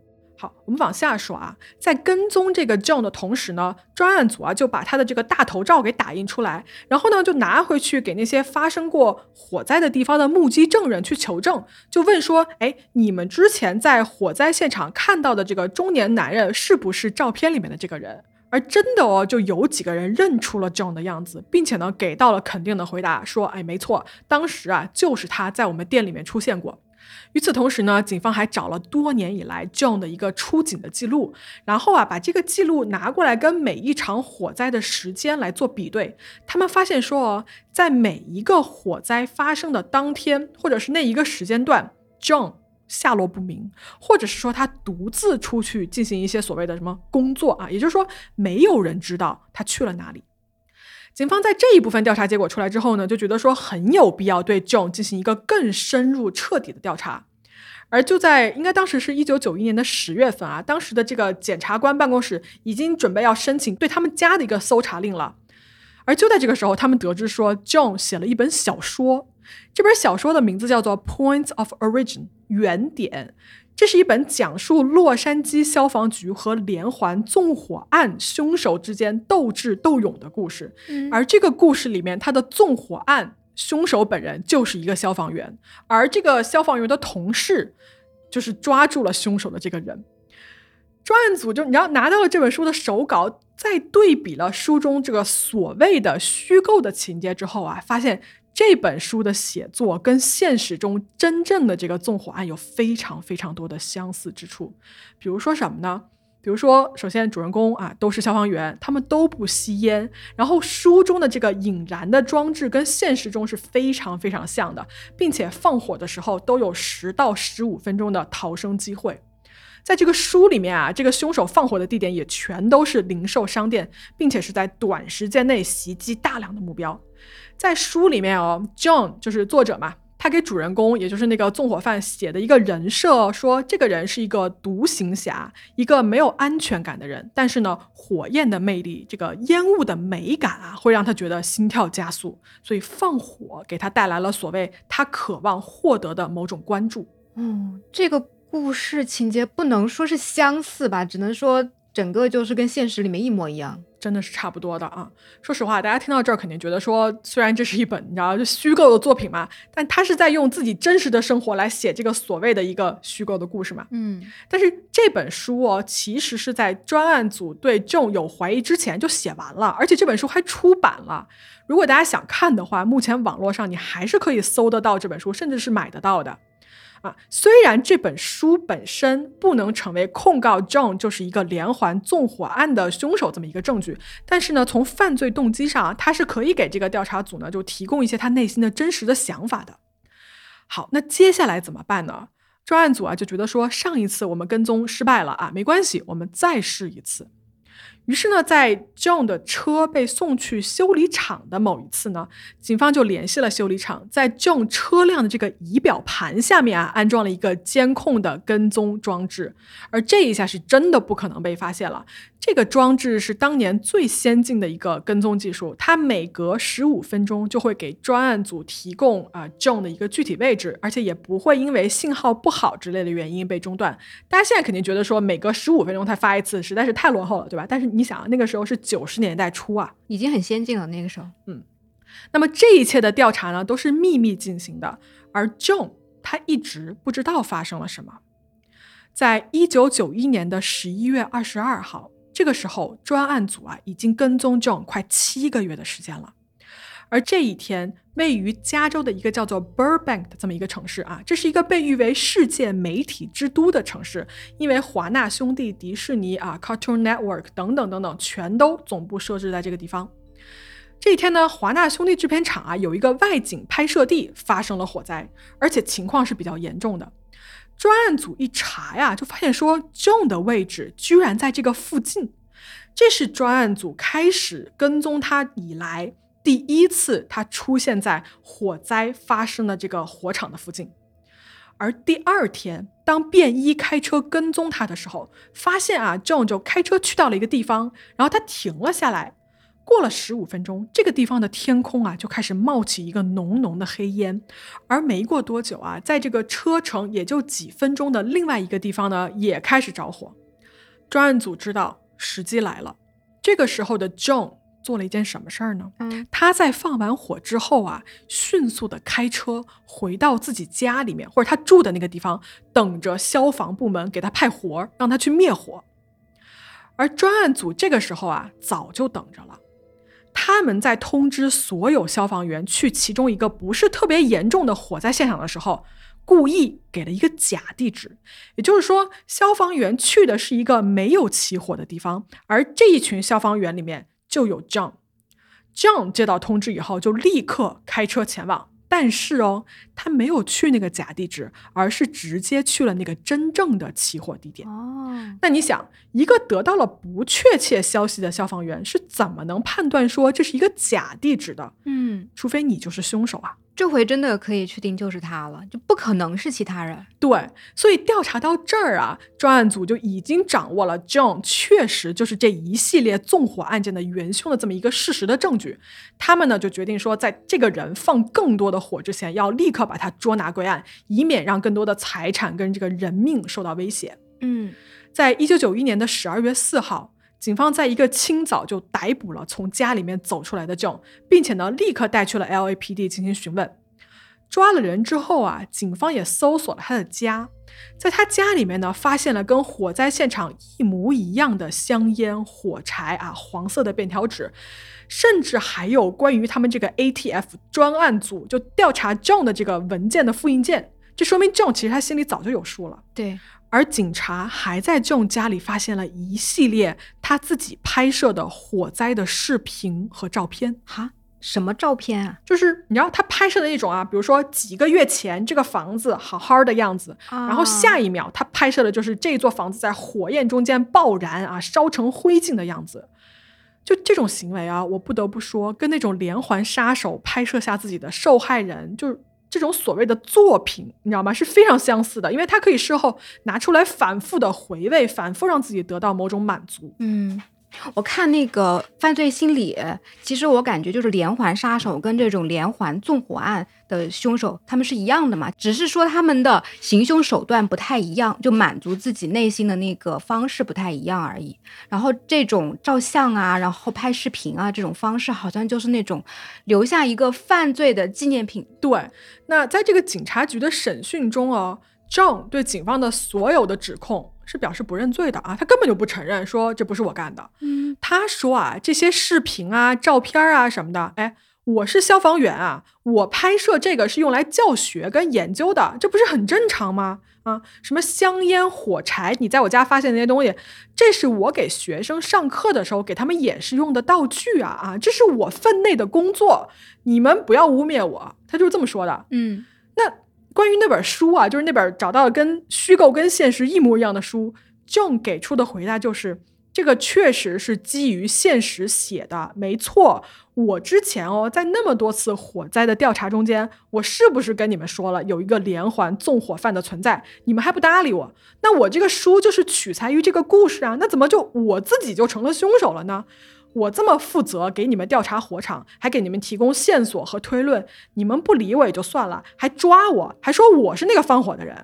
好，我们往下说啊，在跟踪这个 John 的同时呢，专案组啊就把他的这个大头照给打印出来，然后呢就拿回去给那些发生过火灾的地方的目击证人去求证，就问说，哎，你们之前在火灾现场看到的这个中年男人是不是照片里面的这个人？而真的哦，就有几个人认出了 John 的样子，并且呢给到了肯定的回答，说，哎，没错，当时啊就是他在我们店里面出现过。与此同时呢，警方还找了多年以来 John 的一个出警的记录，然后啊，把这个记录拿过来跟每一场火灾的时间来做比对。他们发现说，哦，在每一个火灾发生的当天，或者是那一个时间段，John 下落不明，或者是说他独自出去进行一些所谓的什么工作啊，也就是说，没有人知道他去了哪里。警方在这一部分调查结果出来之后呢，就觉得说很有必要对 John 进行一个更深入、彻底的调查。而就在应该当时是一九九一年的十月份啊，当时的这个检察官办公室已经准备要申请对他们家的一个搜查令了。而就在这个时候，他们得知说 John 写了一本小说，这本小说的名字叫做《Points of Origin》原点。这是一本讲述洛杉矶消防局和连环纵火案凶手之间斗智斗勇的故事，而这个故事里面，他的纵火案凶手本人就是一个消防员，而这个消防员的同事就是抓住了凶手的这个人。专案组就你知道拿到了这本书的手稿，在对比了书中这个所谓的虚构的情节之后啊，发现。这本书的写作跟现实中真正的这个纵火案有非常非常多的相似之处，比如说什么呢？比如说，首先主人公啊都是消防员，他们都不吸烟，然后书中的这个引燃的装置跟现实中是非常非常像的，并且放火的时候都有十到十五分钟的逃生机会。在这个书里面啊，这个凶手放火的地点也全都是零售商店，并且是在短时间内袭击大量的目标。在书里面哦，John 就是作者嘛，他给主人公，也就是那个纵火犯写的一个人设，说这个人是一个独行侠，一个没有安全感的人。但是呢，火焰的魅力，这个烟雾的美感啊，会让他觉得心跳加速，所以放火给他带来了所谓他渴望获得的某种关注。嗯，这个故事情节不能说是相似吧，只能说整个就是跟现实里面一模一样。真的是差不多的啊！说实话，大家听到这儿肯定觉得说，虽然这是一本你知道就虚构的作品嘛，但他是在用自己真实的生活来写这个所谓的一个虚构的故事嘛。嗯，但是这本书哦，其实是在专案组对 John 有怀疑之前就写完了，而且这本书还出版了。如果大家想看的话，目前网络上你还是可以搜得到这本书，甚至是买得到的。啊，虽然这本书本身不能成为控告 John 就是一个连环纵火案的凶手这么一个证据，但是呢，从犯罪动机上，他是可以给这个调查组呢就提供一些他内心的真实的想法的。好，那接下来怎么办呢？专案组啊就觉得说，上一次我们跟踪失败了啊，没关系，我们再试一次。于是呢，在 John 的车被送去修理厂的某一次呢，警方就联系了修理厂，在 John 车辆的这个仪表盘下面啊，安装了一个监控的跟踪装置，而这一下是真的不可能被发现了。这个装置是当年最先进的一个跟踪技术，它每隔十五分钟就会给专案组提供啊 John 的一个具体位置，而且也不会因为信号不好之类的原因被中断。大家现在肯定觉得说每隔十五分钟才发一次，实在是太落后了，对吧？但是你想，那个时候是九十年代初啊，已经很先进了。那个时候，嗯，那么这一切的调查呢，都是秘密进行的，而 John 他一直不知道发生了什么。在一九九一年的十一月二十二号。这个时候，专案组啊已经跟踪 John 快七个月的时间了，而这一天，位于加州的一个叫做 Burbank 的这么一个城市啊，这是一个被誉为世界媒体之都的城市，因为华纳兄弟、迪士尼啊、Cartoon Network 等等等等，全都总部设置在这个地方。这一天呢，华纳兄弟制片厂啊有一个外景拍摄地发生了火灾，而且情况是比较严重的。专案组一查呀，就发现说 John 的位置居然在这个附近，这是专案组开始跟踪他以来第一次他出现在火灾发生的这个火场的附近。而第二天，当便衣开车跟踪他的时候，发现啊，John 就开车去到了一个地方，然后他停了下来。过了十五分钟，这个地方的天空啊就开始冒起一个浓浓的黑烟，而没过多久啊，在这个车程也就几分钟的另外一个地方呢，也开始着火。专案组知道时机来了，这个时候的 John 做了一件什么事儿呢？嗯，他在放完火之后啊，迅速的开车回到自己家里面，或者他住的那个地方，等着消防部门给他派活儿，让他去灭火。而专案组这个时候啊，早就等着了。他们在通知所有消防员去其中一个不是特别严重的火灾现场的时候，故意给了一个假地址，也就是说，消防员去的是一个没有起火的地方，而这一群消防员里面就有 John。John 接到通知以后，就立刻开车前往。但是哦，他没有去那个假地址，而是直接去了那个真正的起火地点。哦，那你想，一个得到了不确切消息的消防员是怎么能判断说这是一个假地址的？嗯，除非你就是凶手啊！这回真的可以确定就是他了，就不可能是其他人。对，所以调查到这儿啊，专案组就已经掌握了 John 确实就是这一系列纵火案件的元凶的这么一个事实的证据。他们呢就决定说，在这个人放更多的火之前，要立刻把他捉拿归案，以免让更多的财产跟这个人命受到威胁。嗯，在一九九一年的十二月四号，警方在一个清早就逮捕了从家里面走出来的 John，并且呢立刻带去了 LAPD 进行询问。抓了人之后啊，警方也搜索了他的家，在他家里面呢，发现了跟火灾现场一模一样的香烟、火柴啊，黄色的便条纸，甚至还有关于他们这个 ATF 专案组就调查 John 的这个文件的复印件。这说明 John 其实他心里早就有数了。对，而警察还在 John 家里发现了一系列他自己拍摄的火灾的视频和照片。哈，什么照片啊？就是你知道他拍摄的那种啊，比如说几个月前这个房子好好的样子，然后下一秒他拍摄的就是这座房子在火焰中间爆燃啊，烧成灰烬的样子。就这种行为啊，我不得不说，跟那种连环杀手拍摄下自己的受害人，就是这种所谓的作品，你知道吗？是非常相似的，因为它可以事后拿出来反复的回味，反复让自己得到某种满足。嗯，我看那个犯罪心理，其实我感觉就是连环杀手跟这种连环纵火案的凶手，他们是一样的嘛，只是说他们的行凶手段不太一样，就满足自己内心的那个方式不太一样而已。然后这种照相啊，然后拍视频啊，这种方式好像就是那种留下一个犯罪的纪念品。对，那在这个警察局的审讯中哦，John 对警方的所有的指控是表示不认罪的啊，他根本就不承认说这不是我干的。嗯，他说啊，这些视频啊、照片啊什么的，哎，我是消防员啊，我拍摄这个是用来教学跟研究的，这不是很正常吗？啊，什么香烟、火柴，你在我家发现那些东西，这是我给学生上课的时候给他们演示用的道具啊啊，这是我分内的工作，你们不要污蔑我。他就是这么说的。嗯，那关于那本书啊，就是那本找到跟虚构跟现实一模一样的书，John 给出的回答就是，这个确实是基于现实写的，没错。我之前哦，在那么多次火灾的调查中间，我是不是跟你们说了有一个连环纵火犯的存在？你们还不搭理我？那我这个书就是取材于这个故事啊，那怎么就我自己就成了凶手了呢？我这么负责给你们调查火场，还给你们提供线索和推论，你们不理我也就算了，还抓我，还说我是那个放火的人，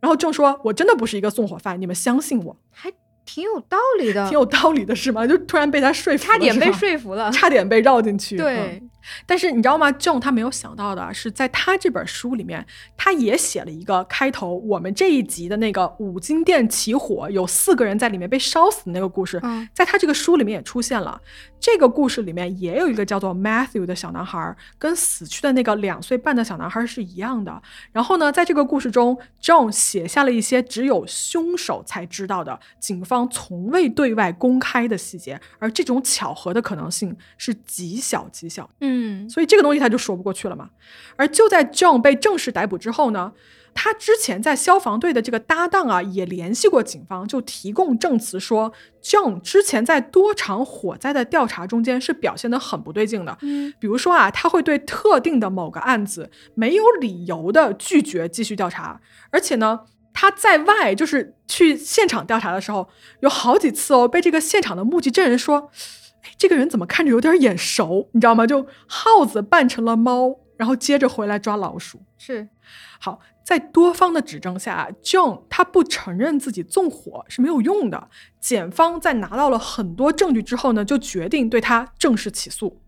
然后正说我真的不是一个纵火犯，你们相信我，还挺有道理的，挺有道理的是吗？就突然被他说服了，差点被说服了。差点被绕进去。对嗯但是你知道吗？John 他没有想到的是，在他这本书里面，他也写了一个开头我们这一集的那个五金店起火，有四个人在里面被烧死的那个故事，在他这个书里面也出现了。这个故事里面也有一个叫做 Matthew 的小男孩，跟死去的那个两岁半的小男孩是一样的。然后呢，在这个故事中，John 写下了一些只有凶手才知道的、警方从未对外公开的细节，而这种巧合的可能性是极小极小。嗯，所以这个东西他就说不过去了嘛。而就在 John 被正式逮捕之后呢？他之前在消防队的这个搭档啊，也联系过警方，就提供证词说，John 之前在多场火灾的调查中间是表现得很不对劲的。嗯，比如说啊，他会对特定的某个案子没有理由的拒绝继续调查，而且呢，他在外就是去现场调查的时候，有好几次哦，被这个现场的目击证人说，哎，这个人怎么看着有点眼熟，你知道吗？就耗子扮成了猫，然后接着回来抓老鼠。是，好。在多方的指证下，John 他不承认自己纵火是没有用的。检方在拿到了很多证据之后呢，就决定对他正式起诉。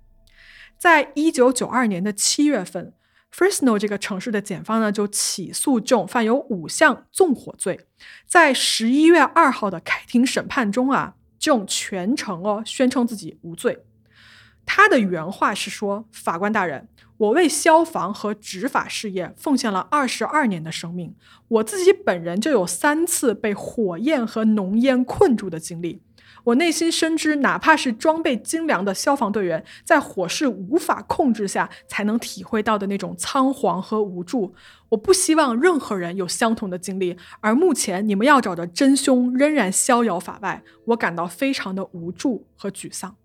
在一九九二年的七月份，Fresno 这个城市的检方呢就起诉 John 犯有五项纵火罪。在十一月二号的开庭审判中啊这种全程哦宣称自己无罪。他的原话是说：“法官大人。”我为消防和执法事业奉献了二十二年的生命，我自己本人就有三次被火焰和浓烟困住的经历。我内心深知，哪怕是装备精良的消防队员，在火势无法控制下才能体会到的那种仓皇和无助。我不希望任何人有相同的经历。而目前，你们要找的真凶仍然逍遥法外，我感到非常的无助和沮丧。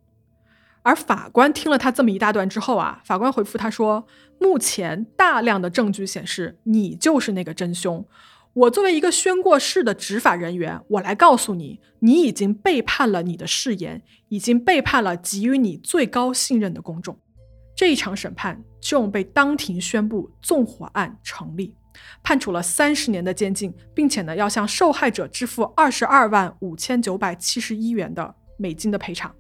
而法官听了他这么一大段之后啊，法官回复他说：“目前大量的证据显示，你就是那个真凶。我作为一个宣过誓的执法人员，我来告诉你，你已经背叛了你的誓言，已经背叛了给予你最高信任的公众。”这一场审判，John 被当庭宣布纵火案成立，判处了三十年的监禁，并且呢，要向受害者支付二十二万五千九百七十一元的美金的赔偿。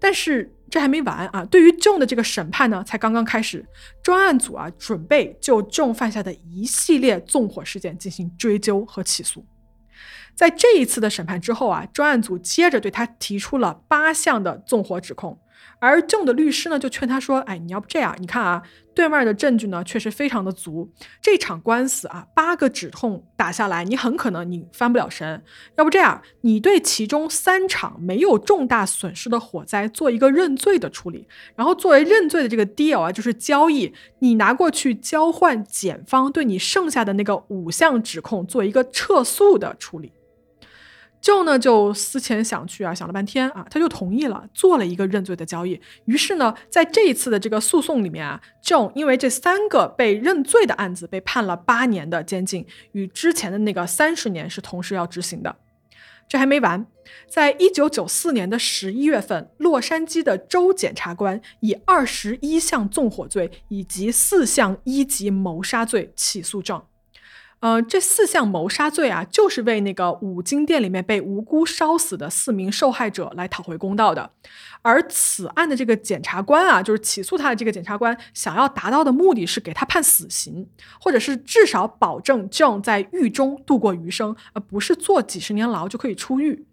但是这还没完啊！对于郑的这个审判呢，才刚刚开始。专案组啊，准备就郑犯下的一系列纵火事件进行追究和起诉。在这一次的审判之后啊，专案组接着对他提出了八项的纵火指控。而郑的律师呢，就劝他说：“哎，你要不这样？你看啊，对面的证据呢，确实非常的足。这场官司啊，八个指控打下来，你很可能你翻不了身。要不这样，你对其中三场没有重大损失的火灾做一个认罪的处理，然后作为认罪的这个 deal 啊，就是交易，你拿过去交换检方对你剩下的那个五项指控做一个撤诉的处理。” Joe 呢，就思前想去啊，想了半天啊，他就同意了，做了一个认罪的交易。于是呢，在这一次的这个诉讼里面啊，John 因为这三个被认罪的案子被判了八年的监禁，与之前的那个三十年是同时要执行的。这还没完，在一九九四年的十一月份，洛杉矶的州检察官以二十一项纵火罪以及四项一级谋杀罪起诉 John。呃，这四项谋杀罪啊，就是为那个五金店里面被无辜烧死的四名受害者来讨回公道的。而此案的这个检察官啊，就是起诉他的这个检察官，想要达到的目的是给他判死刑，或者是至少保证 John 在狱中度过余生，而不是坐几十年牢就可以出狱。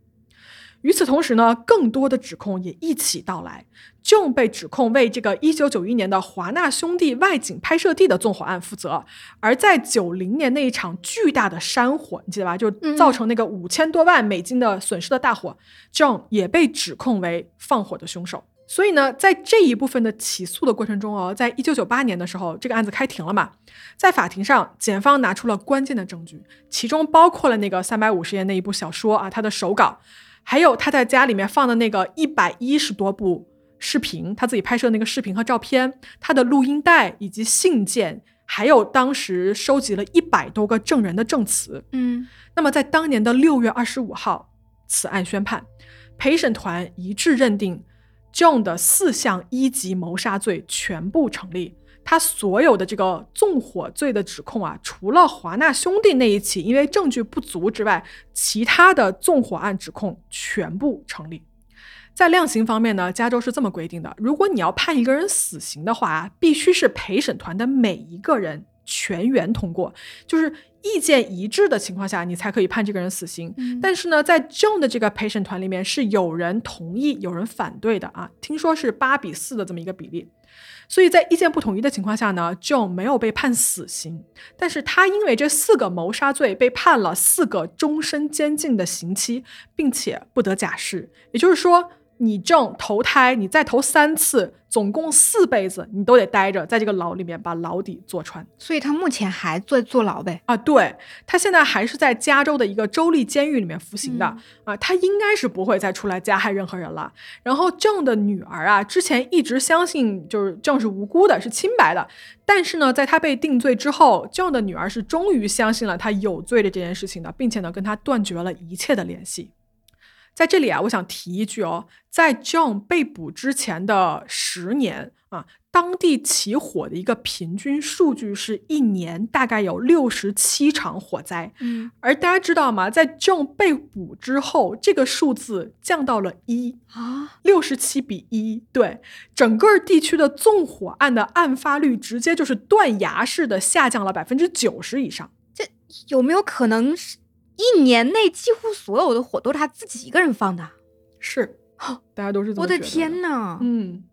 与此同时呢，更多的指控也一起到来。John 被指控为这个1991年的华纳兄弟外景拍摄地的纵火案负责，而在90年那一场巨大的山火，你记得吧？就造成那个五千多万美金的损失的大火，John 也被指控为放火的凶手。所以呢，在这一部分的起诉的过程中哦，在1998年的时候，这个案子开庭了嘛，在法庭上，检方拿出了关键的证据，其中包括了那个350页那一部小说啊，他的手稿。还有他在家里面放的那个一百一十多部视频，他自己拍摄那个视频和照片，他的录音带以及信件，还有当时收集了一百多个证人的证词。嗯，那么在当年的六月二十五号，此案宣判，陪审团一致认定，John 的四项一级谋杀罪全部成立。他所有的这个纵火罪的指控啊，除了华纳兄弟那一起因为证据不足之外，其他的纵火案指控全部成立。在量刑方面呢，加州是这么规定的：如果你要判一个人死刑的话，必须是陪审团的每一个人全员通过，就是意见一致的情况下，你才可以判这个人死刑。但是呢，在 John 的这个陪审团里面是有人同意，有人反对的啊，听说是八比四的这么一个比例。所以在意见不统一的情况下呢就没有被判死刑，但是他因为这四个谋杀罪被判了四个终身监禁的刑期，并且不得假释。也就是说。你正投胎，你再投三次，总共四辈子，你都得待着在这个牢里面，把牢底坐穿。所以他目前还在坐牢呗？啊，对他现在还是在加州的一个州立监狱里面服刑的啊，他应该是不会再出来加害任何人了。然后郑的女儿啊，之前一直相信就是郑是无辜的，是清白的，但是呢，在他被定罪之后，郑的女儿是终于相信了他有罪的这件事情的，并且呢，跟他断绝了一切的联系。在这里啊，我想提一句哦，在 John 被捕之前的十年啊，当地起火的一个平均数据是一年大概有六十七场火灾。嗯，而大家知道吗？在 John 被捕之后，这个数字降到了一啊，六十七比一。对，整个地区的纵火案的案发率直接就是断崖式的下降了百分之九十以上。这有没有可能是？一年内几乎所有的火都是他自己一个人放的，是，大家都是我的天呐，嗯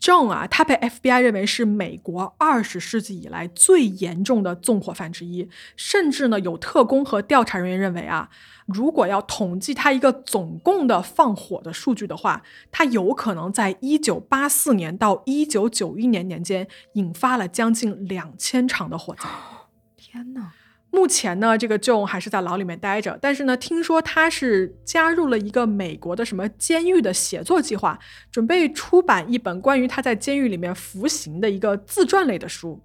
，John 啊，他被 FBI 认为是美国二十世纪以来最严重的纵火犯之一，甚至呢，有特工和调查人员认为啊，如果要统计他一个总共的放火的数据的话，他有可能在一九八四年到一九九一年年间引发了将近两千场的火灾，天呐！目前呢，这个 John 还是在牢里面待着，但是呢，听说他是加入了一个美国的什么监狱的写作计划，准备出版一本关于他在监狱里面服刑的一个自传类的书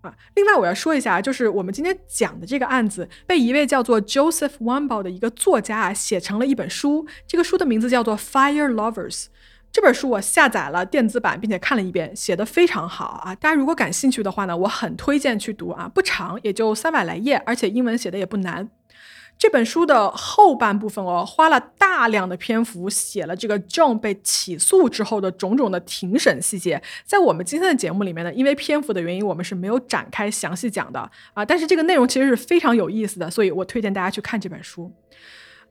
啊。另外，我要说一下，就是我们今天讲的这个案子，被一位叫做 Joseph Wambaugh 的一个作家啊写成了一本书，这个书的名字叫做《Fire Lovers》。这本书我下载了电子版，并且看了一遍，写的非常好啊！大家如果感兴趣的话呢，我很推荐去读啊，不长，也就三百来页，而且英文写的也不难。这本书的后半部分哦，花了大量的篇幅写了这个 John 被起诉之后的种种的庭审细节。在我们今天的节目里面呢，因为篇幅的原因，我们是没有展开详细讲的啊。但是这个内容其实是非常有意思的，所以我推荐大家去看这本书。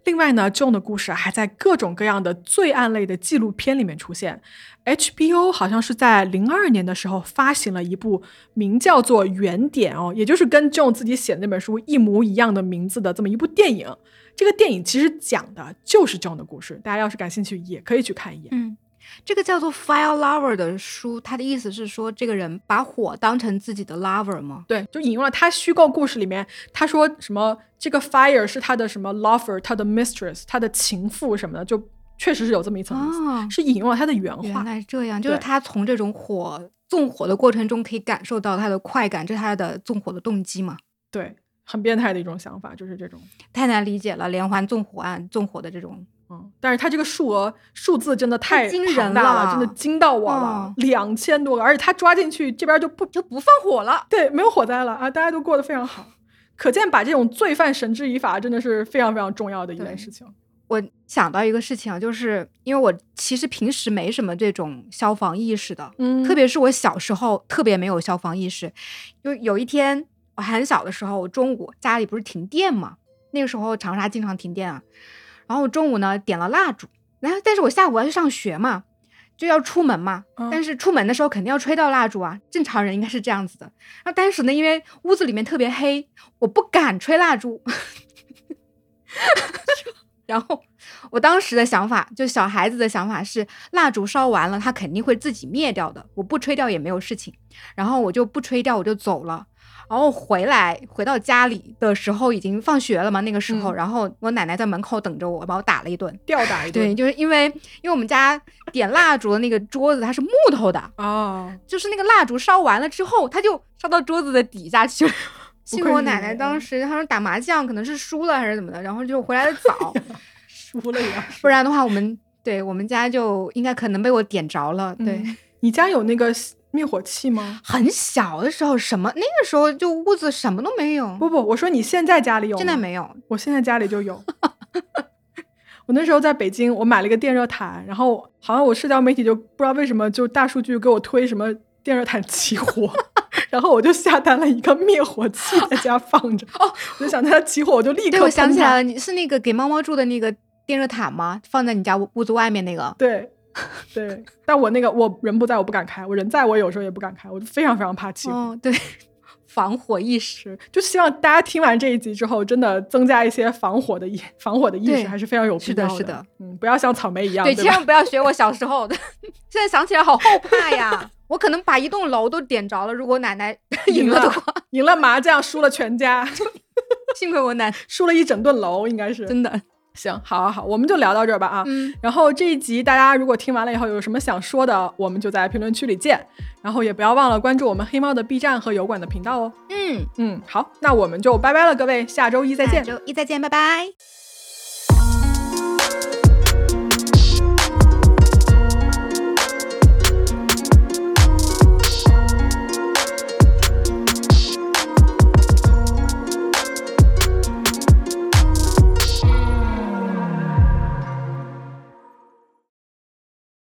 另外呢，John 的故事还在各种各样的罪案类的纪录片里面出现。HBO 好像是在零二年的时候发行了一部名叫做《原点》哦，也就是跟 John 自己写的那本书一模一样的名字的这么一部电影。这个电影其实讲的就是 John 的故事，大家要是感兴趣，也可以去看一眼。嗯。这个叫做 Fire Lover 的书，它的意思是说，这个人把火当成自己的 lover 吗？对，就引用了他虚构故事里面，他说什么这个 fire 是他的什么 lover，他的 mistress，他的情妇什么的，就确实是有这么一层意思，是引用了他的原话。原来这样，就是他从这种火纵火的过程中可以感受到他的快感，这是他的纵火的动机嘛？对，很变态的一种想法，就是这种太难理解了，连环纵火案纵火的这种。嗯，但是他这个数额数字真的太惊人了，真的惊到我了，两千多个，而且他抓进去这边就不就不放火了，对，没有火灾了啊，大家都过得非常好，可见把这种罪犯绳之以法真的是非常非常重要的一件事情。我想到一个事情啊，就是因为我其实平时没什么这种消防意识的，嗯，特别是我小时候特别没有消防意识，就有一天我很小的时候，我中午家里不是停电嘛，那个时候长沙经常停电啊。然后中午呢点了蜡烛，然后但是我下午要去上学嘛，就要出门嘛。但是出门的时候肯定要吹到蜡烛啊，正常人应该是这样子的。那当时呢，因为屋子里面特别黑，我不敢吹蜡烛。然后我当时的想法，就小孩子的想法是，蜡烛烧完了，它肯定会自己灭掉的，我不吹掉也没有事情。然后我就不吹掉，我就走了。然后回来回到家里的时候已经放学了嘛，那个时候，然后我奶奶在门口等着我，把我打了一顿，吊打一 顿。对，就是因为因为我们家点蜡烛的那个桌子它是木头的哦，就是那个蜡烛烧完了之后，它就烧到桌子的底下去了。幸亏我奶奶当时她说打麻将可能是输了还是怎么的，然后就回来的早，输了呀，不然的话我们对我们家就应该可能被我点着了。对你家有那个？灭火器吗？很小的时候，什么那个时候就屋子什么都没有。不不，我说你现在家里有？现在没有，我现在家里就有。我那时候在北京，我买了一个电热毯，然后好像我社交媒体就不知道为什么就大数据给我推什么电热毯起火，然后我就下单了一个灭火器在家放着。哦，我就想它起火，我就立刻。对，我想起来了，你是那个给猫猫住的那个电热毯吗？放在你家屋子外面那个？对。对，但我那个我人不在，我不敢开；我人在，我有时候也不敢开，我就非常非常怕起火。对，防火意识，就希望大家听完这一集之后，真的增加一些防火的意防火的意识，还是非常有必要的。是的，是的，嗯，不要像草莓一样，对，千万不要学我小时候的。现在想起来好后怕呀！我可能把一栋楼都点着了。如果奶奶 赢了的话，赢了麻将，输了全家。幸亏我奶输了一整栋楼，应该是真的。行，好，好，好，我们就聊到这儿吧啊。嗯。然后这一集大家如果听完了以后有什么想说的，我们就在评论区里见。然后也不要忘了关注我们黑猫的 B 站和油管的频道哦。嗯嗯，好，那我们就拜拜了，各位，下周一再见。下周一再见，拜拜。